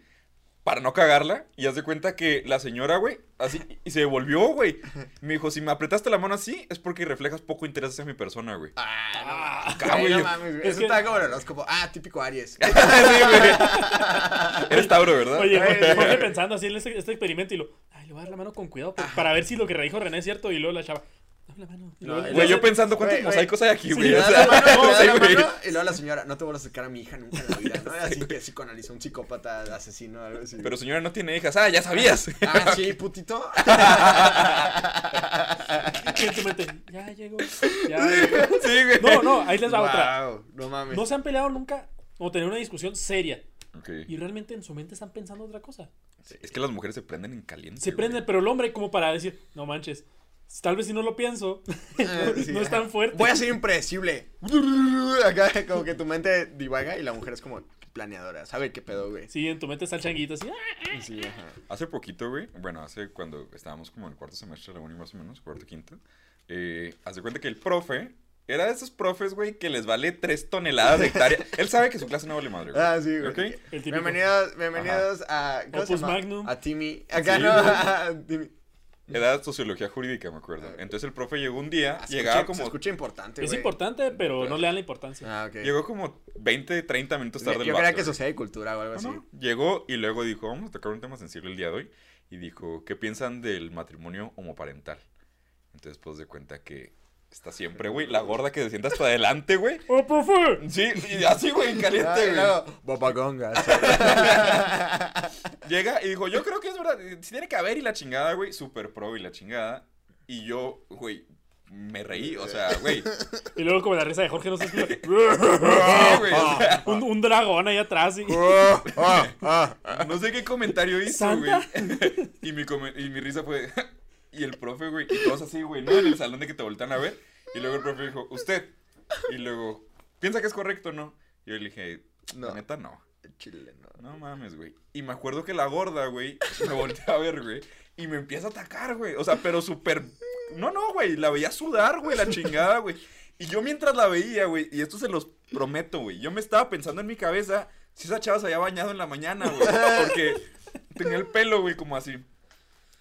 para no cagarla, y haz de cuenta que la señora, güey, así, y se devolvió, güey. (laughs) Me dijo, si me apretaste la mano así, es porque reflejas poco interés hacia mi persona, güey. Ah, no, Ah, güey, no mames, güey. es Eso que- está como el horóscopo. Ah, típico Aries. (laughs) sí, güey. (laughs) Eres Tauro, ¿verdad? Oye, Jorge pensando así en este, este experimento y lo, ay, le voy a dar la mano con cuidado por- para ver si lo que dijo René es cierto y luego la chava, la mano. No, Güey, yo Güey, pensando cuántos güey, mosaicos hay aquí, Sí, güey. le o sea, mano, (laughs) sí, güey. mano, y luego la señora, no te vuelvas a acercar a mi hija nunca en la vida, ¿no? (laughs) Así que psicoanalizó un psicópata asesino o algo así. Pero señora no tiene hijas. Ah, ya sabías. (laughs) Ah, sí, putito. Ya llegó. Ya llegó. Sí, güey. No, no, ahí les va otra. Wow, no mames. No se han peleado nunca o tener una discusión seria. Y realmente en su mente están pensando otra cosa. Es que las mujeres se prenden en caliente. Se güey. prende, pero el hombre como para decir, no manches, tal vez si no lo pienso, (laughs) (laughs) no, Sí, no es tan fuerte. Voy a ser impredecible. (laughs) Acá como que tu mente divaga y la mujer es como planeadora. Sabe qué pedo, güey. Sí, en tu mente está el changuito así. ¡ah! Sí, ajá. Hace poquito, güey, bueno, hace cuando estábamos como en el cuarto semestre de la uni más o menos, cuarto, quinto, eh, hace cuenta que el profe era de esos profes, güey, que les vale tres toneladas de hectárea. Él sabe que su clase no vale madre, güey. Ah, sí, güey. Bienvenidos, bienvenidos a. ¿cómo se Opus llama? Magnum. A Timmy. Acá Sí, no. a Timmy. Era sociología jurídica, me acuerdo. Entonces el profe llegó un día, Ah, llegaba escucha- Se como... escucha importante, Es importante, pero no le dan la importancia. Ah, ok. Llegó como 20, 30 minutos tarde Yo el creía vato, que sociedad y cultura o algo No, así. no. Llegó y luego dijo, vamos a tocar un tema sensible el día de hoy. Y dijo, ¿qué piensan del matrimonio homoparental? Entonces, pues, de cuenta que está siempre, güey, la gorda que se sienta hasta adelante, güey. ¡Oh, profe! Sí, y así, güey, en caliente, güey. sí. (laughs) Llega y dijo, yo creo que es verdad, si tiene que haber y la chingada, güey, super pro y la chingada. Y yo, güey, me reí, o sea, güey. (laughs) Y luego como la risa de Jorge no (laughs) o sea, un, un dragón ahí atrás. Y... No sé qué comentario hizo, güey. Y mi, y mi risa fue, y el profe, güey, y todos así, güey, ¿no? En el salón de que te voltean a ver. Y luego el profe dijo, usted. Y luego, ¿piensa que es correcto no? Y yo le dije, No. la neta no. Chile, no. No mames, güey. Y me acuerdo que la gorda, güey, me volteó a ver, güey. Y me empieza a atacar, güey. O sea, pero súper. No, no, güey. La veía sudar, güey, la chingada, güey. Y yo mientras la veía, güey, y esto se los prometo, güey. Yo me estaba pensando en mi cabeza si esa chava se había bañado en la mañana, güey. Porque tenía el pelo, güey, como así.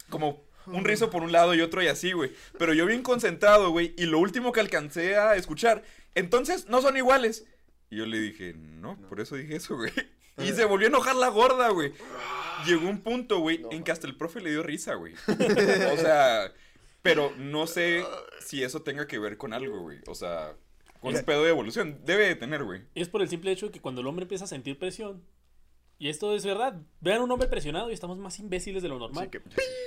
Como un rizo por un lado y otro y así, güey. Pero yo bien concentrado, güey. Y lo último que alcancé a escuchar. Entonces, no son iguales. Y yo le dije, no, por eso dije eso, güey. (laughs) Y se volvió a enojar la gorda, güey. Llegó un punto, güey, en que hasta el profe le dio risa, güey. (laughs) O sea, pero no sé si eso tenga que ver con algo, güey. O sea, con un pedo de evolución. Debe de tener, güey. Es por el simple hecho de que cuando el hombre empieza a sentir presión, y esto es verdad, vean un hombre presionado y estamos más imbéciles de lo normal. Que-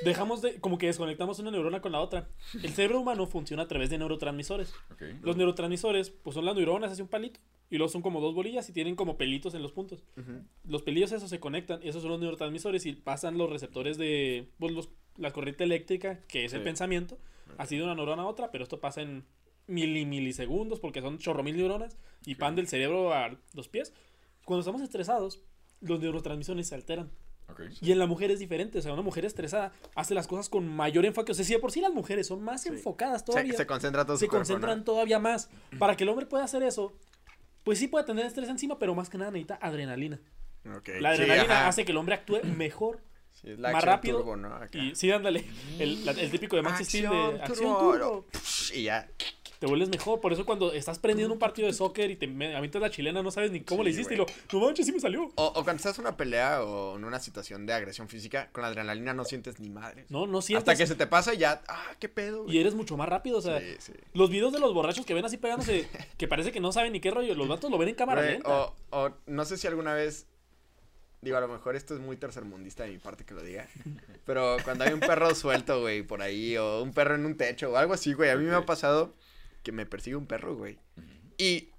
Dejamos de, como que desconectamos una neurona con la otra. El cerebro humano funciona a través de neurotransmisores. Ok. Los neurotransmisores, pues son las neuronas hacia un palito. Y luego son como dos bolillas y tienen como pelitos en los puntos. Los pelillos esos se conectan, esos son los neurotransmisores y pasan los receptores de pues, los- la corriente eléctrica, que es el pensamiento, así de una neurona a otra, pero esto pasa en mili milisegundos porque son chorro mil neuronas y van del cerebro a los pies. Cuando estamos estresados, los neurotransmisores se alteran. Y en la mujer es diferente, o sea, una mujer estresada hace las cosas con mayor enfoque. O sea, si de por sí las mujeres son más enfocadas todavía Se, se concentra todo se cuerpo, concentran ¿no? todavía más. Para que el hombre pueda hacer eso, pues sí puede tener estrés encima, pero más que nada necesita adrenalina. La adrenalina hace que el hombre actúe mejor, Sí, es la más rápido. turbo, ¿no? Acá. Y sí, ándale, el, la- el típico de Max Steel de Acción acción turbo. turbo. Y ya. Te vuelves mejor. Por eso cuando estás prendiendo un partido de soccer y te avientas la chilena, no sabes ni cómo Sí, le hiciste y lo, no manches, sí me salió. O, o cuando estás en una pelea o en una situación de agresión física, con la adrenalina no sientes ni madre. No, no sientes. Hasta que se te pasa y ya, ah, qué pedo. Y eres mucho más rápido, o sea, Sí, sí. los videos de los borrachos que ven así pegándose, que parece que no saben ni qué rollo, los vatos lo ven en cámara Güey, lenta. o, o no sé si alguna vez. Digo, a lo mejor esto es muy tercermundista de mi parte que lo diga. Pero cuando hay un perro suelto, güey, por ahí, o un perro en un techo, o algo así, güey. A mí me ha pasado que me persigue un perro, güey. Y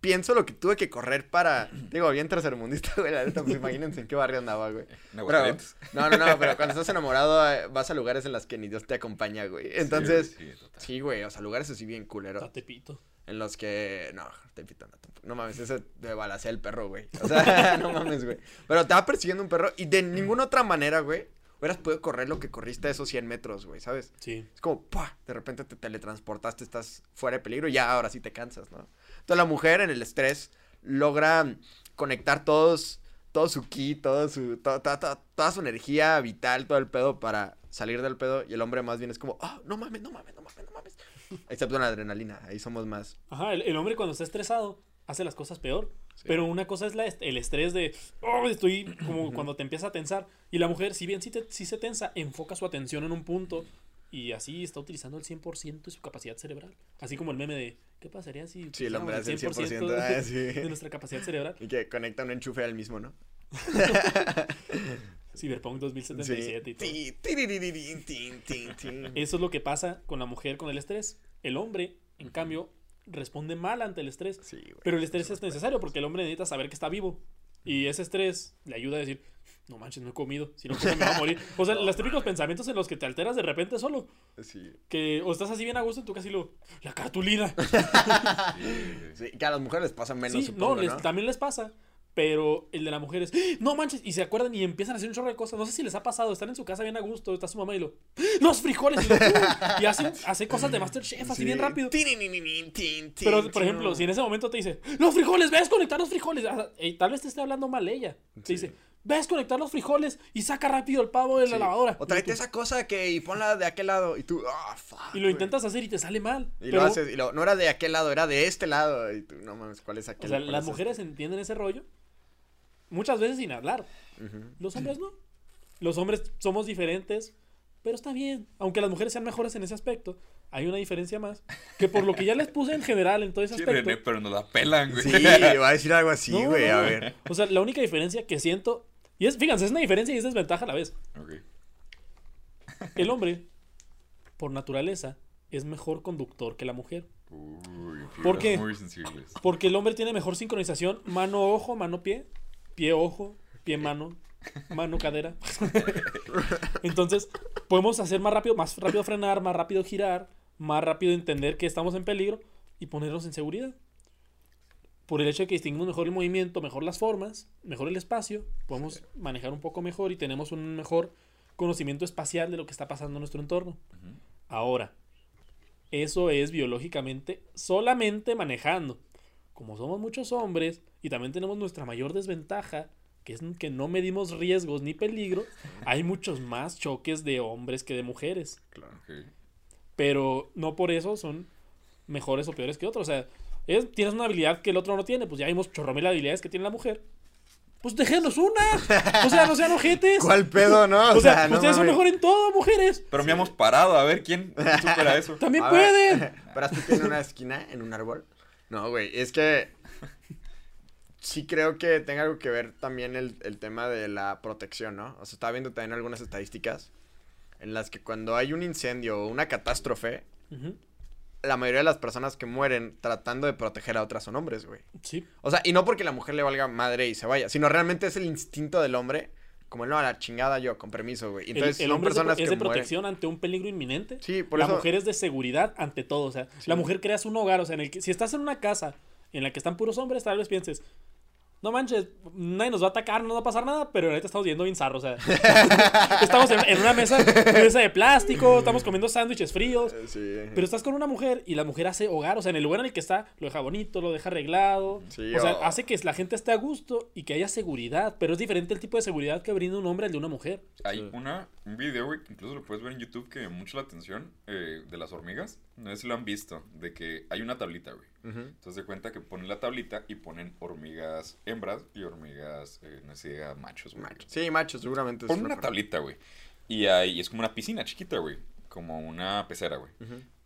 pienso lo que tuve que correr para. (clears throat) Digo, bien tercermundista, güey, la neta, pues (laughs) imagínense en qué barrio andaba, güey. Pero, no, no, no, pero cuando estás enamorado eh, vas a lugares en los que ni Dios te acompaña, güey. Entonces, Sí, sí, güey, o sea, lugares así bien culeros. Está tepito. En los que. No, te pito, no, tampoco. No mames, ese de balacea el perro, güey. O (laughs) sea, (laughs) no mames, güey. Pero te va persiguiendo un perro y de ninguna otra manera, güey, hubieras podido correr lo que corriste esos 100 metros, güey, ¿sabes? Sí. Es como, ¡pah! De repente te teletransportaste, estás fuera de peligro y ya ahora sí te cansas, ¿no? Entonces la mujer en el estrés logra conectar todos, todo su ki, todo su, to- to- to- toda su energía vital, todo el pedo para salir del pedo y el hombre más bien es como, ¡ah! no mames, no mames, no mames, no mames. Excepto en la adrenalina, ahí somos más. Ajá, el, el hombre cuando está estresado hace las cosas peor. Pero una cosa es la est- el estrés de, oh, estoy como cuando te empieza a tensar. Y la mujer, si bien sí, te- sí se tensa, enfoca su atención en un punto Y así está utilizando el 100% de su capacidad cerebral. Así como el meme de, ¿qué pasaría si Sí, el hombre hace el utilizáramos 100%, de, ah, sí. de nuestra capacidad cerebral? Y que conecta un enchufe al mismo, ¿no? (laughs) Cyberpunk 2077 y todo. Eso es lo que pasa con la mujer con el estrés. El hombre, en cambio, responde mal ante el estrés. Sí, güey. Pero el estrés es necesario porque el hombre necesita saber que está vivo. Y ese estrés le ayuda a decir, no manches, no he comido. Si no como me voy a morir. O sea, (laughs) los típicos pensamientos en los que te alteras de repente solo. Sí. Que o estás así bien a gusto y tú casi lo... La cartulina. (laughs) Sí, que a las mujeres les pasa menos, Sí, supongo, no, les- también les pasa. Pero el de la mujer es, ¡Ah! no manches, y se acuerdan y empiezan a hacer un chorro de cosas. No sé si les ha pasado, están en su casa bien a gusto, está su mamá y lo, ¡Ah! los frijoles, y, lo, ¡pum! y hacen, hace cosas de Masterchef así bien rápido. Pero, por ejemplo, si en ese momento te dice, los frijoles, ves conectar los frijoles, ah, y tal vez te esté hablando mal ella. Te dice, ves conectar los frijoles y saca rápido el pavo de la Sí. lavadora. O tráete esa cosa que y ponla de aquel lado. Y tú, ah, fuck. Y lo intentas hacer y te sale mal. Y pero, lo haces. Y lo, no era de aquel lado, era de este lado. Y tú, no mames, ¿cuál es O aquel? sea, ¿Cuál las es este? mujeres entienden ese rollo muchas veces sin hablar. Los hombres no. Los hombres somos diferentes, pero está bien. Aunque las mujeres sean mejores en ese aspecto, hay una diferencia más. Que por lo que ya les puse en general en todo ese Sí, aspecto. René, pero nos la pelan, güey. Sí, (laughs) va a decir algo así, no, güey. no. A ver. O sea, la única diferencia que siento. Y es, fíjense, es una diferencia y es desventaja a la vez. Ok. El hombre, por naturaleza, es mejor conductor que la mujer. Uy, ¿Por qué? Muy sensibles. Porque el hombre tiene mejor sincronización mano-ojo, mano-pie, pie-ojo, pie-mano, mano-cadera. (laughs) Entonces, podemos hacer más rápido, más rápido frenar, más rápido girar, más rápido entender que estamos en peligro y ponernos en seguridad. Por el hecho de que distinguimos mejor el movimiento, mejor las formas, mejor el espacio, podemos manejar un poco mejor y tenemos un mejor conocimiento espacial de lo que está pasando en nuestro entorno. Ahora, eso es biológicamente solamente manejando. Como somos muchos hombres y también tenemos nuestra mayor desventaja, que es que no medimos riesgos ni peligro, (laughs) hay muchos más choques de hombres que de mujeres. Ok. Pero no por eso son mejores o peores que otros. O sea, es- tienes una habilidad que el otro no tiene, pues ya vimos chorromil habilidades que tiene la mujer. Pues déjenos una. O sea, no sean ojetes. ¿Cuál pedo, no? O sea, no ustedes son mejor en todo, mujeres. Pero me hemos parado a ver quién supera eso. También A ver, pueden. ¿Paras tú en una esquina, en un árbol? No, güey, es que (laughs) sí creo que tenga algo que ver también el, el tema de la protección, ¿no? O sea, estaba viendo también algunas estadísticas en las que cuando hay un incendio o una catástrofe, la mayoría de las personas que mueren tratando de proteger a otras son hombres, güey. Sí. O sea, y no porque la mujer le valga madre y se vaya, sino realmente es el instinto del hombre, como no, a la chingada yo, con permiso, güey. El- Entonces el, son hombre es de, personas es de que mueren. protección ante un peligro inminente. Sí, por la eso- mujer es de seguridad ante todo. O sea, la mujer creas un hogar. O sea, en el que, si estás en una casa en la que están puros hombres, tal vez pienses, no manches, nadie nos va a atacar, no nos va a pasar nada, pero ahorita estamos viendo bien zarro. O sea, (laughs) estamos en, en una mesa, mesa de plástico, estamos comiendo sándwiches fríos. Sí. Pero estás con una mujer y la mujer hace hogar, o sea, en el lugar en el que está, lo deja bonito, lo deja arreglado. Sí, o sea, o- hace que la gente esté a gusto y que haya seguridad. Pero es diferente el tipo de seguridad que brinda un hombre al de una mujer. Hay una, un video, güey, que incluso lo puedes ver en YouTube que mucho la atención eh, de las hormigas. No sé si lo han visto, de que hay una tablita, güey. Entonces se cuenta que ponen la tablita y ponen hormigas hembras y hormigas, eh, no sé machos, güey. Macho. Sí, macho, seguramente. Ponen una tablita, güey. Y ahí es como una piscina chiquita, güey. Como una pecera, güey.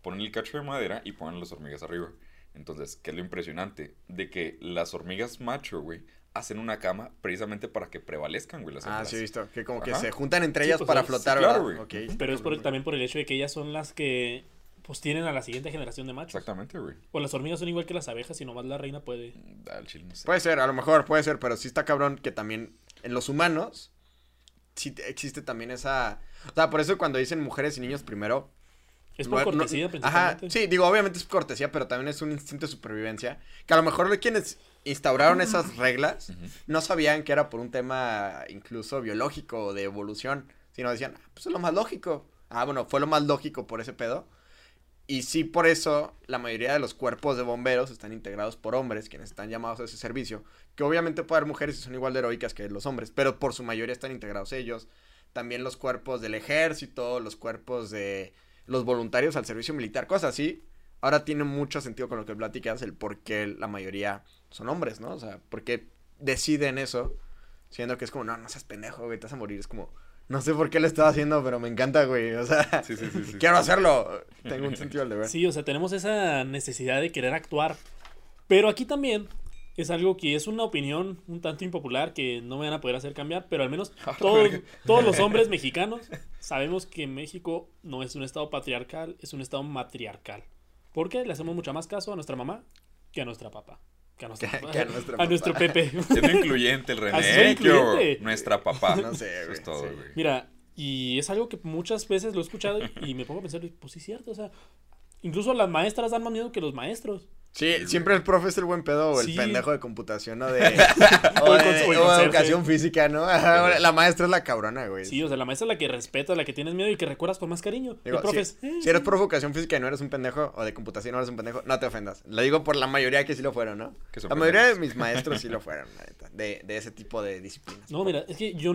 Ponen el cacho de madera y ponen las hormigas arriba. Entonces, ¿qué es lo impresionante? De que las hormigas macho, güey, hacen una cama precisamente para que prevalezcan, güey, las Ah, hembras. sí, he visto. Que como que se juntan entre Sí, ellas pues, para sí, flotar, claro, ¿verdad? güey. Ok. Pero es por el- también por el hecho de que ellas son las que pues tienen a la siguiente generación de machos. Exactamente, güey. O las hormigas son igual que las abejas y nomás la reina puede. Al chile, no sé. Puede ser, a lo mejor puede ser, pero sí está cabrón que también en los humanos sí te- existe también esa... O sea, por eso cuando dicen mujeres y niños primero... Es por no- no- cortesía Ajá, sí, digo, obviamente es cortesía, pero también es un instinto de supervivencia. Que a lo mejor quienes instauraron esas reglas no sabían que era por un tema incluso biológico o de evolución, sino decían, ah, pues es lo más lógico. Ah, bueno, fue lo más lógico por ese pedo. Y sí, por eso la mayoría de los cuerpos de bomberos están integrados por hombres, quienes están llamados a ese servicio. Que obviamente puede haber mujeres y son igual de heroicas que los hombres, pero por su mayoría están integrados ellos. También los cuerpos del ejército, los cuerpos de los voluntarios al servicio militar, cosas así. Ahora tiene mucho sentido con lo que platicas, el por qué la mayoría son hombres, ¿no? O sea, por qué deciden eso, siendo que es como, no, no seas pendejo, güey, te vas a morir. Es como, No sé por qué lo estaba haciendo, pero me encanta, güey. O sea, Sí, sí, sí, sí. (laughs) quiero hacerlo. Tengo un sentido del deber. Sí, o sea, tenemos esa necesidad de querer actuar. Pero aquí también es algo que es una opinión un tanto impopular que no me van a poder hacer cambiar, pero al menos (laughs) todos, todos los hombres (laughs) mexicanos sabemos que México no es un estado patriarcal, es un estado matriarcal. Porque le hacemos mucho más caso a nuestra mamá que a nuestra papá. Que a, nuestra Que- papá. que a nuestra a papá. nuestro Pepe. (laughs) Siendo incluyente el (laughs) René, incluyente. nuestra papá. (laughs) No sé, Eso güey, es todo, sí. güey. Mira, y es algo que muchas veces lo he escuchado y me pongo a pensar, pues sí es cierto, o sea, incluso las maestras dan más miedo que los maestros. Sí, siempre el profe es el buen pedo o el Sí. pendejo de computación o de, (laughs) o de- o de educación física, ¿no? La maestra es la cabrona, güey. Sí, o sea, la maestra es la que respetas, la que tienes miedo y que recuerdas con más cariño. Digo, profe si, es, eh, si eres profe de educación física y no eres un pendejo, o de computación no eres un pendejo, no te ofendas. Lo digo por la mayoría que sí lo fueron, ¿no? La mayoría de mis maestros sí lo (laughs) fueron, la neta, de, de ese tipo de disciplinas. No, mira, es que yo...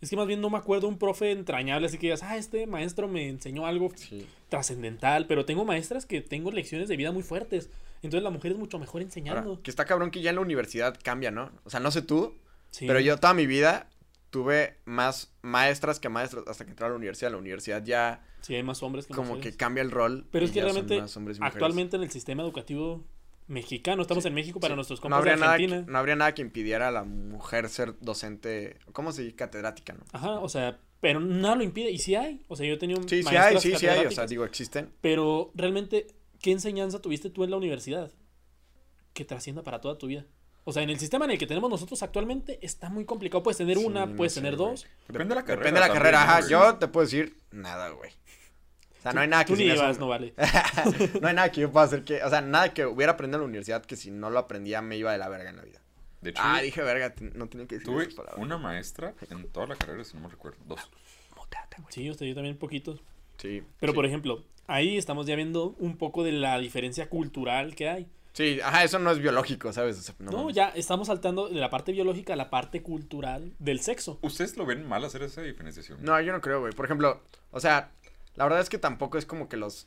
Es que más bien no me acuerdo un profe entrañable, así que digas, ah, este maestro me enseñó algo Sí. trascendental, pero tengo maestras que tengo lecciones de vida muy fuertes. Entonces la mujer es mucho mejor Ahora, enseñando. que está cabrón que ya en la universidad cambia, ¿no? O sea, no sé tú, Sí. pero yo toda mi vida tuve más maestras que maestros hasta que entré a la universidad. La universidad ya Sí, hay más hombres que como mujeres. que cambia el rol. Pero es que realmente actualmente en el sistema educativo mexicano, estamos Sí, en México para sí. nuestros no compas habría de nada que, Argentina. no habría nada que impidiera a la mujer ser docente, ¿cómo se dice? Catedrática, ¿no? Ajá, o sea, pero nada lo impide. Y sí hay. O sea, yo he tenido Sí, sí hay, sí, sí hay, o sea, digo, existen. Pero realmente, ¿qué enseñanza tuviste tú en la universidad? Que trascienda para toda tu vida. O sea, en el sistema en el que tenemos nosotros actualmente está muy complicado. Puedes tener Sí, una, no puedes sé, tener güey. dos. Depende de la carrera. Depende de la también, carrera, ajá. Yo te puedo decir nada, güey. O sea, no hay nada que Tú ni sin eso- llevas, no vale. (laughs) no hay nada que yo pueda hacer que, o sea, nada que hubiera aprendido en la universidad que si no lo aprendía me iba de la verga en la vida. De hecho, Ah, dije verga, no tenía que decir tuve esas palabras. una maestra en toda la carrera, si no me recuerdo. Dos. Sí, o sea, yo también poquitos. Sí. Pero sí. por ejemplo, ahí estamos ya viendo un poco de la diferencia cultural que hay. Sí, ajá, eso no es biológico, ¿sabes? O sea, No, mames. ya estamos saltando de la parte biológica a la parte cultural del sexo. ¿Ustedes lo ven mal hacer esa diferenciación? No, yo no creo, güey. Por ejemplo, o sea, la verdad es que tampoco es como que los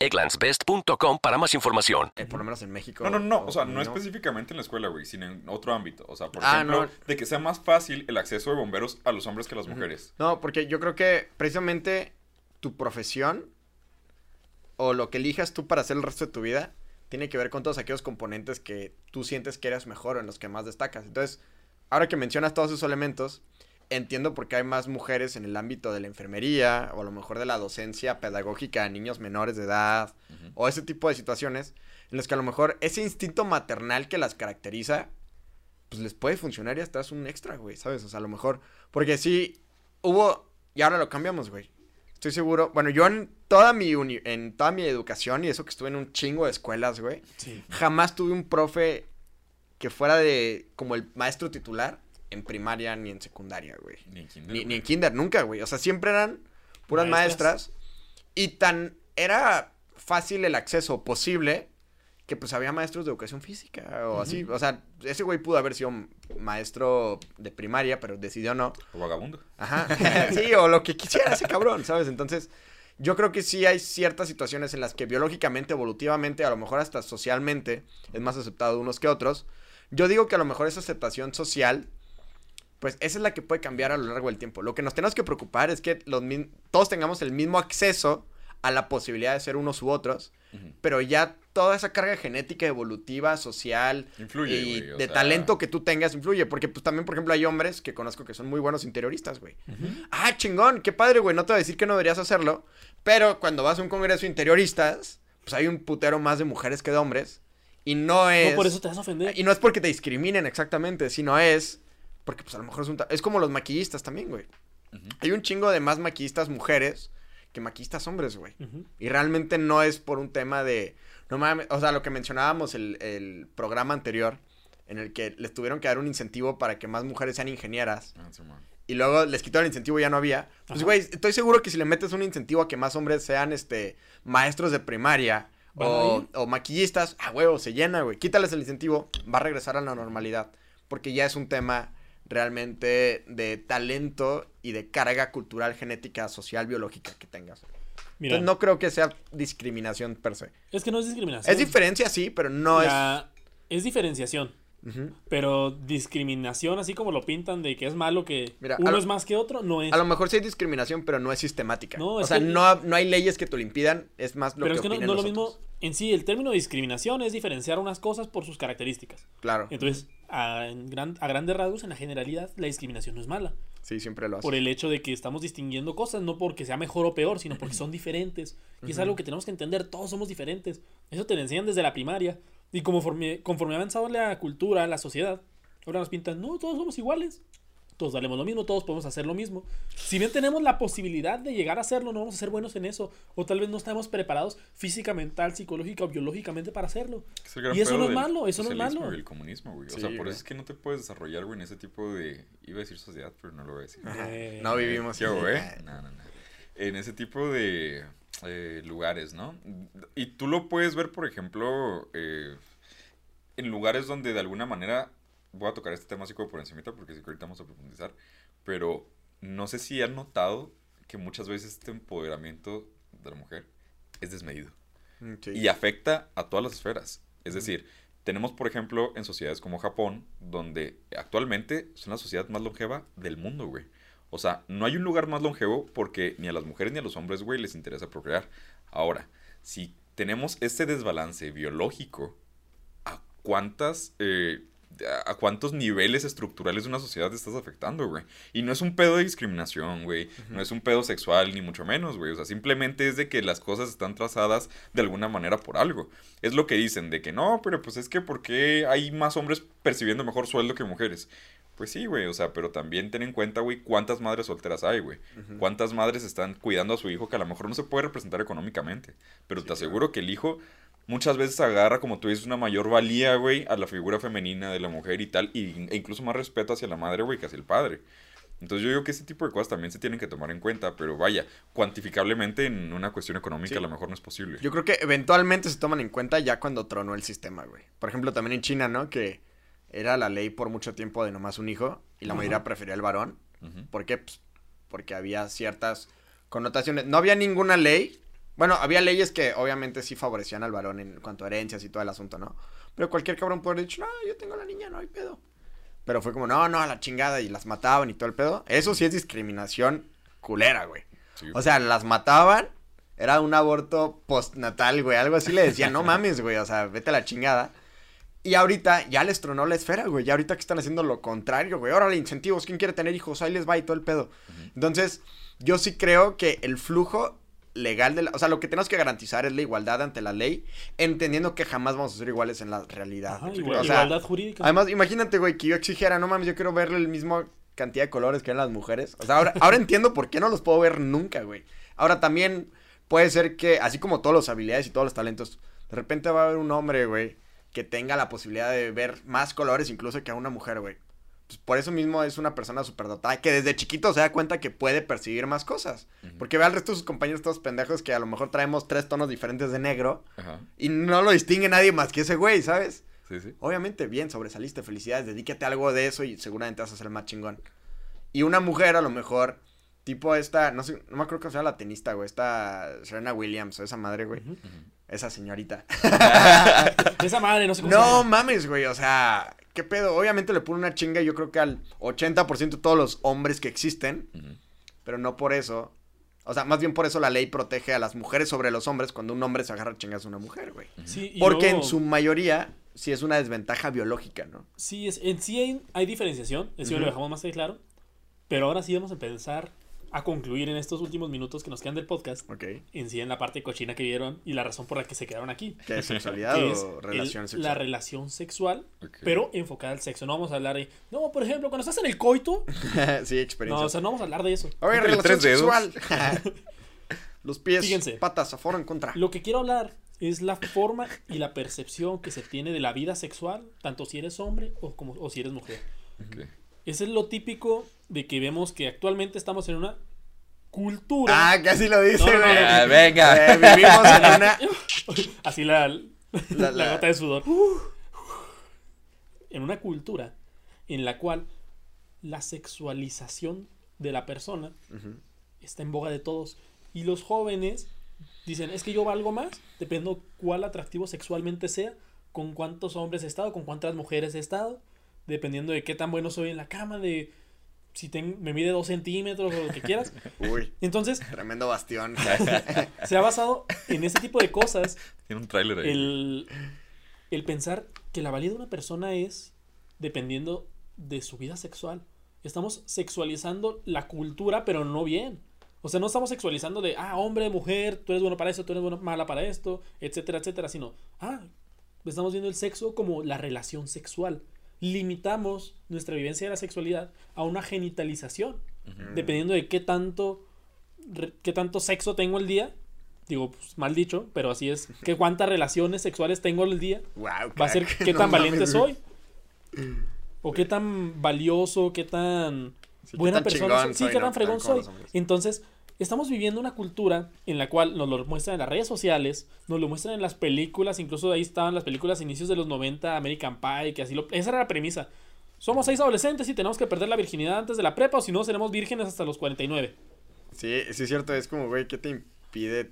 egglandsbest.com para más información. eh, por lo menos en México. No, no, no, o sea, no específicamente en la escuela, güey, sino en otro ámbito. O sea, por Ah, ejemplo, no. de que sea más fácil el acceso de bomberos a los hombres que a las mujeres. No, porque yo creo que precisamente tu profesión o lo que elijas tú para hacer el resto de tu vida tiene que ver con todos aquellos componentes que tú sientes que eres mejor o en los que más destacas. Entonces, ahora que mencionas todos esos elementos, entiendo por qué hay más mujeres en el ámbito de la enfermería o a lo mejor de la docencia pedagógica a niños menores de edad o ese tipo de situaciones en las que a lo mejor ese instinto maternal que las caracteriza pues les puede funcionar y hasta es un extra, güey, ¿sabes? O sea, a lo mejor porque sí hubo y ahora lo cambiamos, güey. Estoy seguro. Bueno, yo en toda mi uni- en toda mi educación y eso que estuve en un chingo de escuelas, güey, Sí. jamás tuve un profe que fuera de como el maestro titular en primaria ni en secundaria, güey. Ni en kinder, Ni, en kinder, nunca, güey. O sea, siempre eran puras Maestras. maestras. Y tan era fácil el acceso posible que pues había maestros de educación física o así. O sea, ese güey pudo haber sido maestro de primaria, pero decidió no. O vagabundo. Ajá. (laughs) sí, o lo que quisiera ese cabrón, ¿sabes? Entonces, yo creo que sí hay ciertas situaciones en las que biológicamente, evolutivamente, a lo mejor hasta socialmente, es más aceptado unos que otros. Yo digo que a lo mejor esa aceptación social, pues esa es la que puede cambiar a lo largo del tiempo. Lo que nos tenemos que preocupar es que los todos tengamos el mismo acceso a la posibilidad de ser unos u otros, pero ya toda esa carga genética, evolutiva, social Influye, y de sea- talento que tú tengas influye, porque pues también, por ejemplo, hay hombres que conozco que son muy buenos interioristas, güey. Ah, chingón, qué padre, güey, no te voy a decir que no deberías hacerlo, pero cuando vas a un congreso de interioristas, pues hay un putero más de mujeres que de hombres, y no es... No, por eso te vas a ofender. Y no es porque te discriminen exactamente, sino es porque pues a lo mejor es un... Es como los maquillistas también, güey. Hay un chingo de más maquillistas mujeres que maquillistas hombres, güey. Y realmente no es por un tema de... No mames, o sea, lo que mencionábamos el, el programa anterior, en el que les tuvieron que dar un incentivo para que más mujeres sean ingenieras. Ah, sí, y luego les quitaron el incentivo y ya no había. Pues, güey, estoy seguro que si le metes un incentivo a que más hombres sean, este, maestros de primaria ¿Van a o, o maquillistas, a huevo, se llena, güey. Quítales el incentivo, va a regresar a la normalidad. Porque ya es un tema realmente de talento y de carga cultural, genética, social, biológica que tengas. Mira, Entonces no creo que sea discriminación per se. es que no es discriminación. Es diferencia, sí, pero no La- es diferenciación. es... Ujú. Pero discriminación, así como lo pintan de que es malo que Mira, uno lo- es más que otro, no es. A lo mejor sí hay discriminación, pero no es sistemática. No, o es sea, que- no, no hay leyes que te lo impidan, es más lo Pero que es que no, no lo mismo. En sí, el término discriminación es diferenciar unas cosas por sus características. Claro. Entonces, a, gran- a grandes rasgos, en la generalidad, la discriminación no es mala. Sí, siempre lo hace. Por el hecho de que estamos distinguiendo cosas, no porque sea mejor o peor, sino porque son diferentes. Y es algo que tenemos que entender, todos somos diferentes. Eso te lo enseñan desde la primaria. Y conforme, conforme ha avanzado la cultura, la sociedad, ahora nos pintan, no, todos somos iguales. Todos valemos lo mismo, todos podemos hacer lo mismo. Si bien tenemos la posibilidad de llegar a hacerlo, no vamos a ser buenos en eso. O tal vez no estamos preparados física, mental, psicológica o biológicamente para hacerlo. Es Y eso no es malo, eso no es malo. el comunismo, güey. Sí, o sea, por güey. eso es que no te puedes desarrollar, güey, en ese tipo de... Iba a decir sociedad, pero no lo voy a decir. Eh, (laughs) no vivimos Yo, así. güey. No, no, no. En ese tipo de eh, lugares, ¿no? Y tú lo puedes ver, por ejemplo, eh, en lugares donde de alguna manera... Voy a tocar este tema así como por encimita porque sí que ahorita vamos a profundizar. Pero no sé si han notado que muchas veces este empoderamiento de la mujer es desmedido Mm, sí. y afecta a todas las esferas. Es decir, tenemos, por ejemplo, en sociedades como Japón, donde actualmente son la sociedad más longeva del mundo, güey. O sea, no hay un lugar más longevo porque ni a las mujeres ni a los hombres, güey, les interesa procrear. Ahora, si tenemos este desbalance biológico, ¿a cuántas... eh, a cuántos niveles estructurales de una sociedad te estás afectando, güey. Y no es un pedo de discriminación, güey. No es un pedo sexual, ni mucho menos, güey. O sea, simplemente es de que las cosas están trazadas de alguna manera por algo. Es lo que dicen, de que no, pero pues es que ¿por qué hay más hombres percibiendo mejor sueldo que mujeres? Pues sí, güey, o sea, pero también ten en cuenta, güey, cuántas madres solteras hay, güey. Cuántas madres están cuidando a su hijo que a lo mejor no se puede representar económicamente. Pero te aseguro que el hijo muchas veces agarra, como tú dices, una mayor valía, güey, a la figura femenina de la mujer y tal, y, e incluso más respeto hacia la madre, güey, que hacia el padre. Entonces yo digo que ese tipo de cosas también se tienen que tomar en cuenta, pero vaya, cuantificablemente en una cuestión económica Sí. a lo mejor no es posible. Yo creo que eventualmente se toman en cuenta ya cuando tronó el sistema, güey. Por ejemplo, también en China, ¿no? Que era la ley por mucho tiempo de nomás un hijo y la mayoría prefería el varón. Ujú. ¿Por qué? Pues porque había ciertas connotaciones. No había ninguna ley. Bueno, había leyes que obviamente sí favorecían al varón en cuanto a herencias y todo el asunto, ¿no? Pero cualquier cabrón puede haber dicho, no, yo tengo la niña, no hay pedo. Pero fue como, no, no, a la chingada y las mataban y todo el pedo. Eso sí es discriminación culera, güey. Sí, O sea, las mataban. Era un aborto postnatal, güey. Algo así le decían, no mames, güey. O sea, vete a la chingada. Y ahorita ya les tronó la esfera, güey. Ya ahorita que están haciendo lo contrario, güey. Órale, incentivos. ¿Quién quiere tener hijos? Ahí les va y todo el pedo. Entonces, yo sí creo que el flujo legal de la... O sea, lo que tenemos que garantizar es la igualdad ante la ley, entendiendo que jamás vamos a ser iguales en la realidad. Ajá, ¿Me igual- explico? O sea, igualdad jurídica. Además, imagínate, güey, que yo exigiera, no mames, yo quiero verle el mismo cantidad de colores que en las mujeres. O sea, ahora, (laughs) ahora entiendo por qué no los puedo ver nunca, güey. Ahora también puede ser que, así como todas las habilidades y todos los talentos, de repente va a haber un hombre, güey, que tenga la posibilidad de ver más colores incluso que a una mujer, güey. Pues por eso mismo es una persona superdotada que desde chiquito se da cuenta que puede percibir más cosas. Porque ve al resto de sus compañeros todos pendejos que a lo mejor traemos tres tonos diferentes de negro y no lo distingue nadie más que ese güey, ¿sabes? Sí, sí. Obviamente, bien, sobresaliste, felicidades, dedícate a algo de eso y seguramente vas a ser el más chingón. Y una mujer, a lo mejor, tipo esta, no sé, no me acuerdo cómo se llama la tenista, güey, esta Serena Williams o esa madre, güey. Esa señorita. (laughs) Esa madre, no sé cómo se no llama. mames, güey, o sea, ¿qué pedo? Obviamente le pone una chinga, yo creo que al 80% de todos los hombres que existen, pero no por eso. O sea, más bien por eso la ley protege a las mujeres sobre los hombres cuando un hombre se agarra chingas a una mujer, güey. Sí, Porque luego- en su mayoría sí es una desventaja biológica, ¿no? Sí, es, en sí hay, hay diferenciación, eso Ujú. lo dejamos más que claro. Pero ahora sí vamos a empezar a concluir en estos últimos minutos que nos quedan del podcast. Ok. En sí, en la parte cochina que vieron y la razón por la que se quedaron aquí. ¿Qué es (laughs) sexualidad que o relación el- sexual? La relación sexual, pero enfocada al sexo. No vamos a hablar de. No, por ejemplo, cuando estás en el coito. (laughs) sí, experiencia. No, o sea, no vamos a hablar de eso. Oye, Entre relación tres dedos. sexual. (laughs) Los pies, Fíjense. patas, a favor o en contra. Lo que quiero hablar es la forma y la percepción que se tiene de la vida sexual, tanto si eres hombre o, como, o si eres mujer. Ok. Ese es lo típico de que vemos que actualmente estamos en una cultura. Ah, casi lo dice, No, no, no, güey. no. Ah, venga. Eh, vivimos en una. (laughs) Así la, la, La- la- gota de sudor. En una cultura en la cual la sexualización de la persona está en boga de todos. Y los jóvenes dicen, es que yo valgo más, dependo cuál atractivo sexualmente sea, con cuántos hombres he estado, con cuántas mujeres he estado, dependiendo de qué tan bueno soy en la cama, de si ten- me mide dos centímetros o lo que quieras. (laughs) Uy, Entonces, tremendo bastión. (laughs) se ha basado en ese tipo de cosas Tiene un tráiler ahí. el, el pensar que la valía de una persona es dependiendo de su vida sexual. Estamos sexualizando la cultura, pero no bien. O sea, no estamos sexualizando de, ah, hombre, mujer, tú eres bueno para eso, tú eres bueno, mala para esto, etcétera, etcétera, sino, ah, estamos viendo el sexo como la relación sexual. Limitamos nuestra vivencia de la sexualidad a una genitalización, dependiendo de qué tanto, re- qué tanto sexo tengo el día. Digo, pues, mal dicho, pero así es. Que (laughs) cuántas relaciones sexuales tengo el día Wow, va a ser (laughs) qué No tan mames, valiente soy. O qué tan valioso, qué tan Sí, qué buena tan persona soy. Sí, qué tan fregón soy. Entonces, estamos viviendo una cultura en la cual nos lo muestran en las redes sociales, nos lo muestran en las películas, incluso ahí estaban las películas inicios de los 90, American Pie, que así lo... Esa era la premisa. Somos seis adolescentes y tenemos que perder la virginidad antes de la prepa o si no seremos vírgenes hasta los 49. Sí, sí es cierto, es como, güey, ¿qué te impide?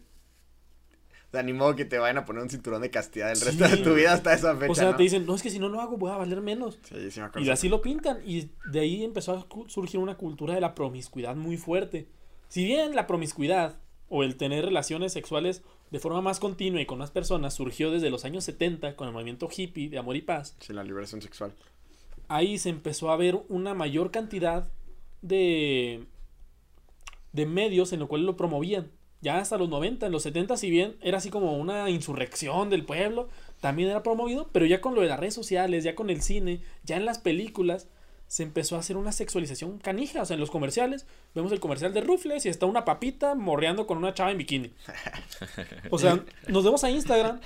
O sea, ni modo que te vayan a poner un cinturón de castidad el resto Sí. de tu vida hasta esa fecha, o sea, ¿no? te dicen, no, es que si no lo hago voy a valer menos. Sí, sí me acuerdo. Y así lo pintan. Y de ahí empezó a surgir una cultura de la promiscuidad muy fuerte. Si bien la promiscuidad o el tener relaciones sexuales de forma más continua y con más personas surgió desde los años 70 con el movimiento hippie de amor y paz, Sí, la liberación sexual. ahí se empezó a ver una mayor cantidad de, de medios en los cuales lo promovían. Ya hasta los 90, en los 70, si bien era así como una insurrección del pueblo, también era promovido, pero ya con lo de las redes sociales, ya con el cine, ya en las películas, se empezó a hacer una sexualización canija. O sea, en los comerciales, vemos el comercial de Rufles y está una papita morreando con una chava en bikini. O sea, nos vemos a Instagram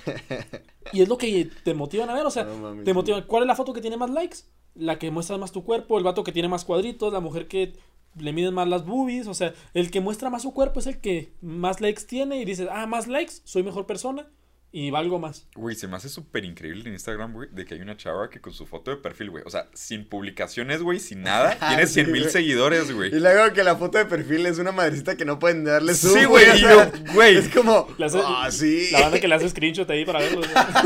y es lo que te motivan a ver. O sea, No te motivan. ¿Cuál es la foto que tiene más likes? La que muestra más tu cuerpo, el vato que tiene más cuadritos, la mujer que le miden más las boobies. O sea, el que muestra más su cuerpo es el que más likes tiene y dices, ah, más likes, soy mejor persona y valgo más. Güey, se me hace súper increíble en Instagram, güey, de que hay una chava que con su foto de perfil, güey, o sea, sin publicaciones, güey, sin nada, (laughs) tiene Sí, 100 mil seguidores, güey. Y luego que la foto de perfil es una madrecita que no pueden darle zoom. Sí, güey, güey. Es como, ah, sí. La banda que le hace screenshot ahí para verlo.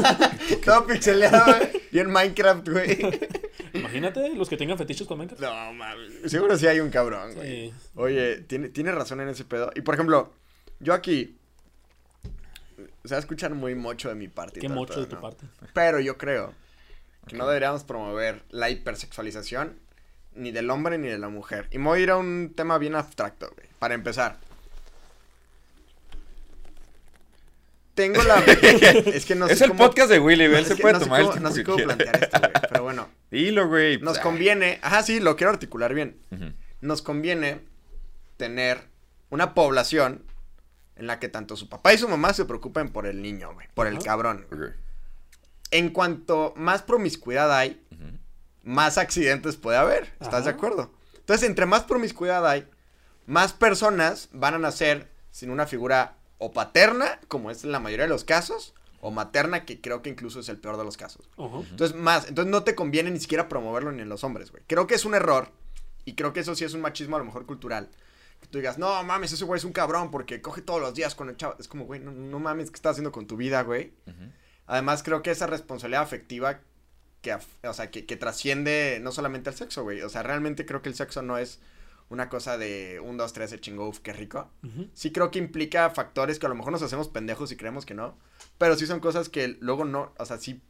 (laughs) Todo pixeleado, güey. Y en Minecraft, güey. (laughs) Imagínate los que tengan fetiches con Minecraft. No, mames. Seguro sí hay un cabrón, güey. Sí. Oye, tiene, tiene razón en ese pedo. Y por ejemplo, yo aquí. Se va a escuchar muy mocho de mi parte. Qué pedo, de tu ¿no? parte. Pero yo creo que no deberíamos promover la hipersexualización ni del hombre ni de la mujer. Y me voy a ir a un tema bien abstracto, güey. Para empezar. Tengo la. (laughs) (laughs) es que no sé es el cómo- podcast de Willy, él es se que puede no sé tomar cómo- el No sé cómo plantear esto, güey. Pero bueno. (laughs) Dilo, güey. Nos conviene. Ajá, sí, lo quiero articular bien. Nos conviene tener una población en la que tanto su papá y su mamá se preocupen por el niño, güey. Por el Ajá. cabrón. En cuanto más promiscuidad hay, más accidentes puede haber. ¿Estás de acuerdo? Entonces, entre más promiscuidad hay, más personas van a nacer sin una figura o paterna, como es en la mayoría de los casos, o materna, que creo que incluso es el peor de los casos. Entonces, más, entonces no te conviene ni siquiera promoverlo ni en los hombres, güey. Creo que es un error, y creo que eso sí es un machismo a lo mejor cultural. Que tú digas, no mames, ese güey es un cabrón porque coge todos los días con el chavo. Es como, güey, no, no mames, ¿qué estás haciendo con tu vida, güey? Además, creo que esa responsabilidad afectiva que, o sea, que, que trasciende no solamente al sexo, güey. O sea, realmente creo que el sexo no es una cosa de un, dos, tres, de chingo, uf, qué rico. Sí creo que implica factores que a lo mejor nos hacemos pendejos y creemos que no. Pero sí son cosas que luego no, o sea, sí,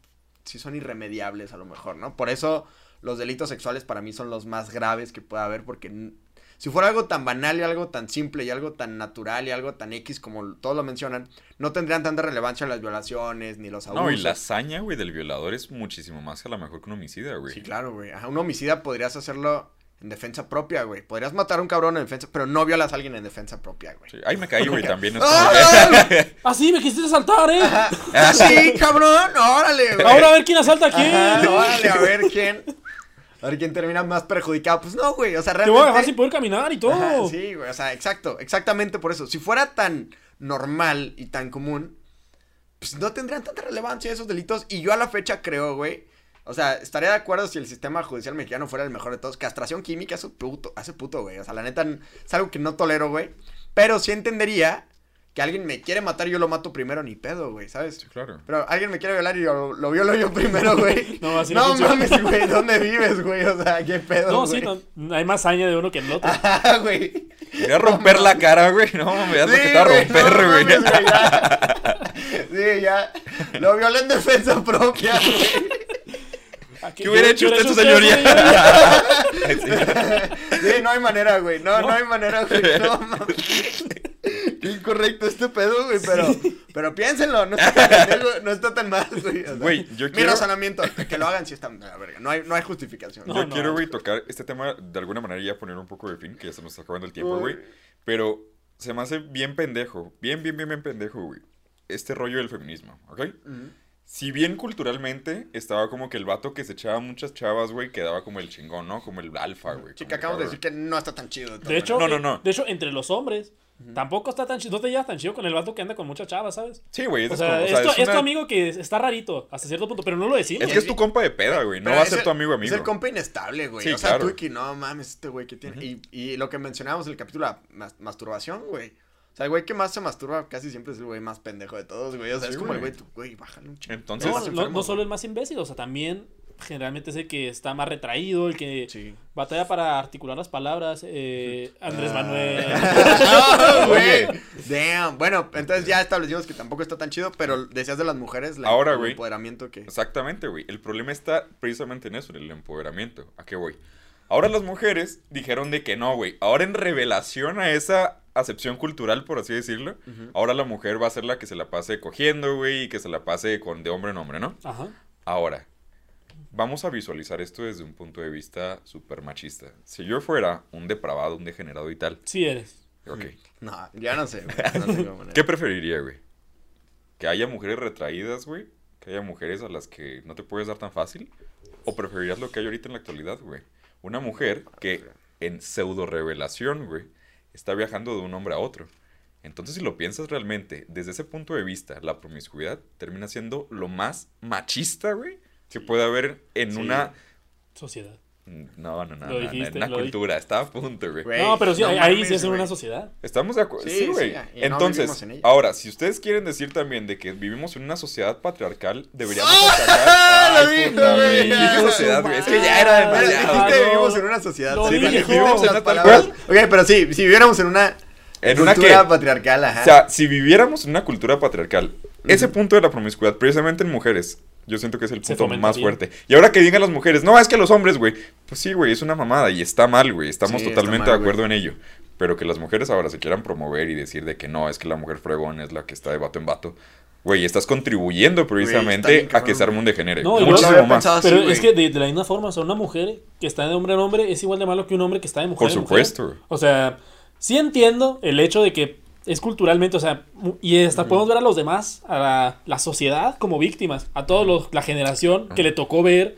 sí son irremediables a lo mejor, ¿no? Por eso los delitos sexuales para mí son los más graves que pueda haber porque... Si fuera algo tan banal y algo tan simple y algo tan natural y algo tan X como todos lo mencionan, no tendrían tanta relevancia las violaciones ni los abusos. No, y la hazaña, güey, del violador es muchísimo más que a lo mejor que un homicida, güey. Sí, claro, güey. Ajá, un homicida podrías hacerlo en defensa propia, güey. Podrías matar a un cabrón en defensa, pero no violas a alguien en defensa propia, güey. Sí. Ay, me caí, güey, también. es como ¡Ah! que- Ah, sí, me quisiste saltar, ¿eh? ¡Ah, sí, cabrón! ¡Órale, güey! Ahora a ver quién asalta a quién. Ajá, órale, a ver quién. A ver quién termina más perjudicado. Pues no, güey. O sea, Te realmente. voy a dejar sin poder caminar y todo. Ajá, sí, güey. O sea, exacto. Exactamente por eso. Si fuera tan normal y tan común, pues no tendrían tanta relevancia esos delitos. Y yo a la fecha creo, güey. O sea, estaría de acuerdo si el sistema judicial mexicano fuera el mejor de todos. Castración química hace puto, hace puto, güey. O sea, la neta es algo que no tolero, güey. Pero sí entendería que alguien me quiere matar yo lo mato primero, ni pedo, güey, ¿sabes? Sí, claro. Pero alguien me quiere violar y yo lo violo yo primero, güey. (laughs) No, así no no mames, güey, ¿dónde vives, güey? O sea, qué pedo, No, güey. sí, no, hay más saña de uno que el otro. Ajá, (laughs) güey. Voy a romper la cara, güey. No, me das lo que Sí, te va a romper, no güey. (laughs) Sí, ya. Lo violé en defensa propia, güey. Aquí- ¿Qué hubiera hecho usted, su hecho señoría? Sí, no hay manera, güey. No, no, hay manera, güey. No, mames. Qué incorrecto este pedo, güey. Pero, pero piénsenlo. No está, tan (laughs) no está tan mal, güey. O sea, Güey, yo Mi quiero- razonamiento, que lo hagan si está de la verga. No hay, no hay justificación. No, Yo no. quiero, güey, tocar este tema de alguna manera y ya poner un poco de fin, que ya se nos está acabando el tiempo, Uy. güey. Pero se me hace bien pendejo, bien, bien, bien, bien pendejo, güey. Este rollo del feminismo, ¿ok? Si bien culturalmente estaba como que el vato que se echaba muchas chavas, güey, quedaba como el chingón, ¿no? Como el alfa, güey. Sí, el acabamos de decir que no está tan chido. De hecho, No, no, no. de hecho, entre los hombres, tampoco está tan chido. No te llevas tan chido con el vato que anda con muchas chavas, ¿sabes? Sí, güey. O es sea, como- o sea, esto, es es tu una- amigo que está rarito hasta cierto punto, pero no lo decimos. Es que es tu compa de peda, güey. No Pero va a ser el- tu amigo amigo. Es el compa inestable, güey. Sí, o sea, claro. tú y que no mames, este güey que tiene. y, y lo que mencionábamos en el capítulo, la mas- masturbación, güey. O sea, el güey que más se masturba casi siempre es el güey más pendejo de todos, güey. O sea, Sí, es como el güey. tú, güey, bájale un chingo. Entonces, no, Estás no, enfermo, no solo el más imbécil, o sea, también generalmente es el que está más retraído, el que Sí. batalla para articular las palabras. eh, Andrés Ah. Manuel. (laughs) (laughs) Oye. güey. Damn. Bueno, entonces ya establecimos que tampoco está tan chido, pero decías de las mujeres, la- Ahora, el güey. empoderamiento que. Exactamente, güey. El problema está precisamente en eso, en el empoderamiento. ¿A qué voy? Ahora las mujeres dijeron de que no, güey. Ahora en revelación a esa acepción cultural, por así decirlo, ahora la mujer va a ser la que se la pase cogiendo, güey, y que se la pase con de hombre en hombre, ¿no? Ajá. Ahora, vamos a visualizar esto desde un punto de vista súper machista. Si yo fuera un depravado, un degenerado y tal, Sí eres. ok. No, ya no sé. No. (laughs) ¿Qué preferiría, güey? ¿Que haya mujeres retraídas, güey? ¿Que haya mujeres a las que no te puedes dar tan fácil? ¿O preferirías lo que hay ahorita en la actualidad, güey? Una mujer que en pseudo revelación, güey, está viajando de un hombre a otro. Entonces, si lo piensas realmente, desde ese punto de vista, la promiscuidad termina siendo lo más machista, güey, que puede haber en Sí. una... Sociedad. No, no, no, Lo no, dijiste, en una lo di- cultura. Está a punto, güey. Güey, no, pero sí, no ahí- sí es en güey. una sociedad. Estamos de acuerdo. Sí, güey. sí, Entonces, en ahora, si ustedes quieren decir también de que vivimos en una sociedad patriarcal, deberíamos ¡Ah! atacar. (laughs) Lo güey. güey. Ya, Dije su sociedad, güey. Es que ya era demasiado. dijiste no. vivimos en una sociedad. Lo sí, vivimos en una tal cual. Ok, pero sí, si viviéramos en una En una cultura que- patriarcal, ajá. O sea, si viviéramos en una cultura patriarcal, ese punto de la promiscuidad, precisamente en mujeres, yo siento que es el punto más bien. fuerte. Y ahora que digan las mujeres, no, es que los hombres, güey. Pues sí, güey, es una mamada y está mal, güey. Estamos Sí, totalmente mal, de güey. acuerdo en ello. Pero que las mujeres ahora se quieran promover y decir de que no, es que la mujer fregón es la que está de vato en vato. Güey, estás contribuyendo precisamente a que se arme un degenere. No, Muchísimo más. así, Pero güey. es que de, de la misma forma, o sea, una mujer que está de hombre en hombre es igual de malo que un hombre que está de mujer Por en mujer. supuesto. O sea, sí entiendo el hecho de que es culturalmente, o sea, y hasta podemos ver a los demás, a la, la sociedad como víctimas, a toda la generación que le tocó ver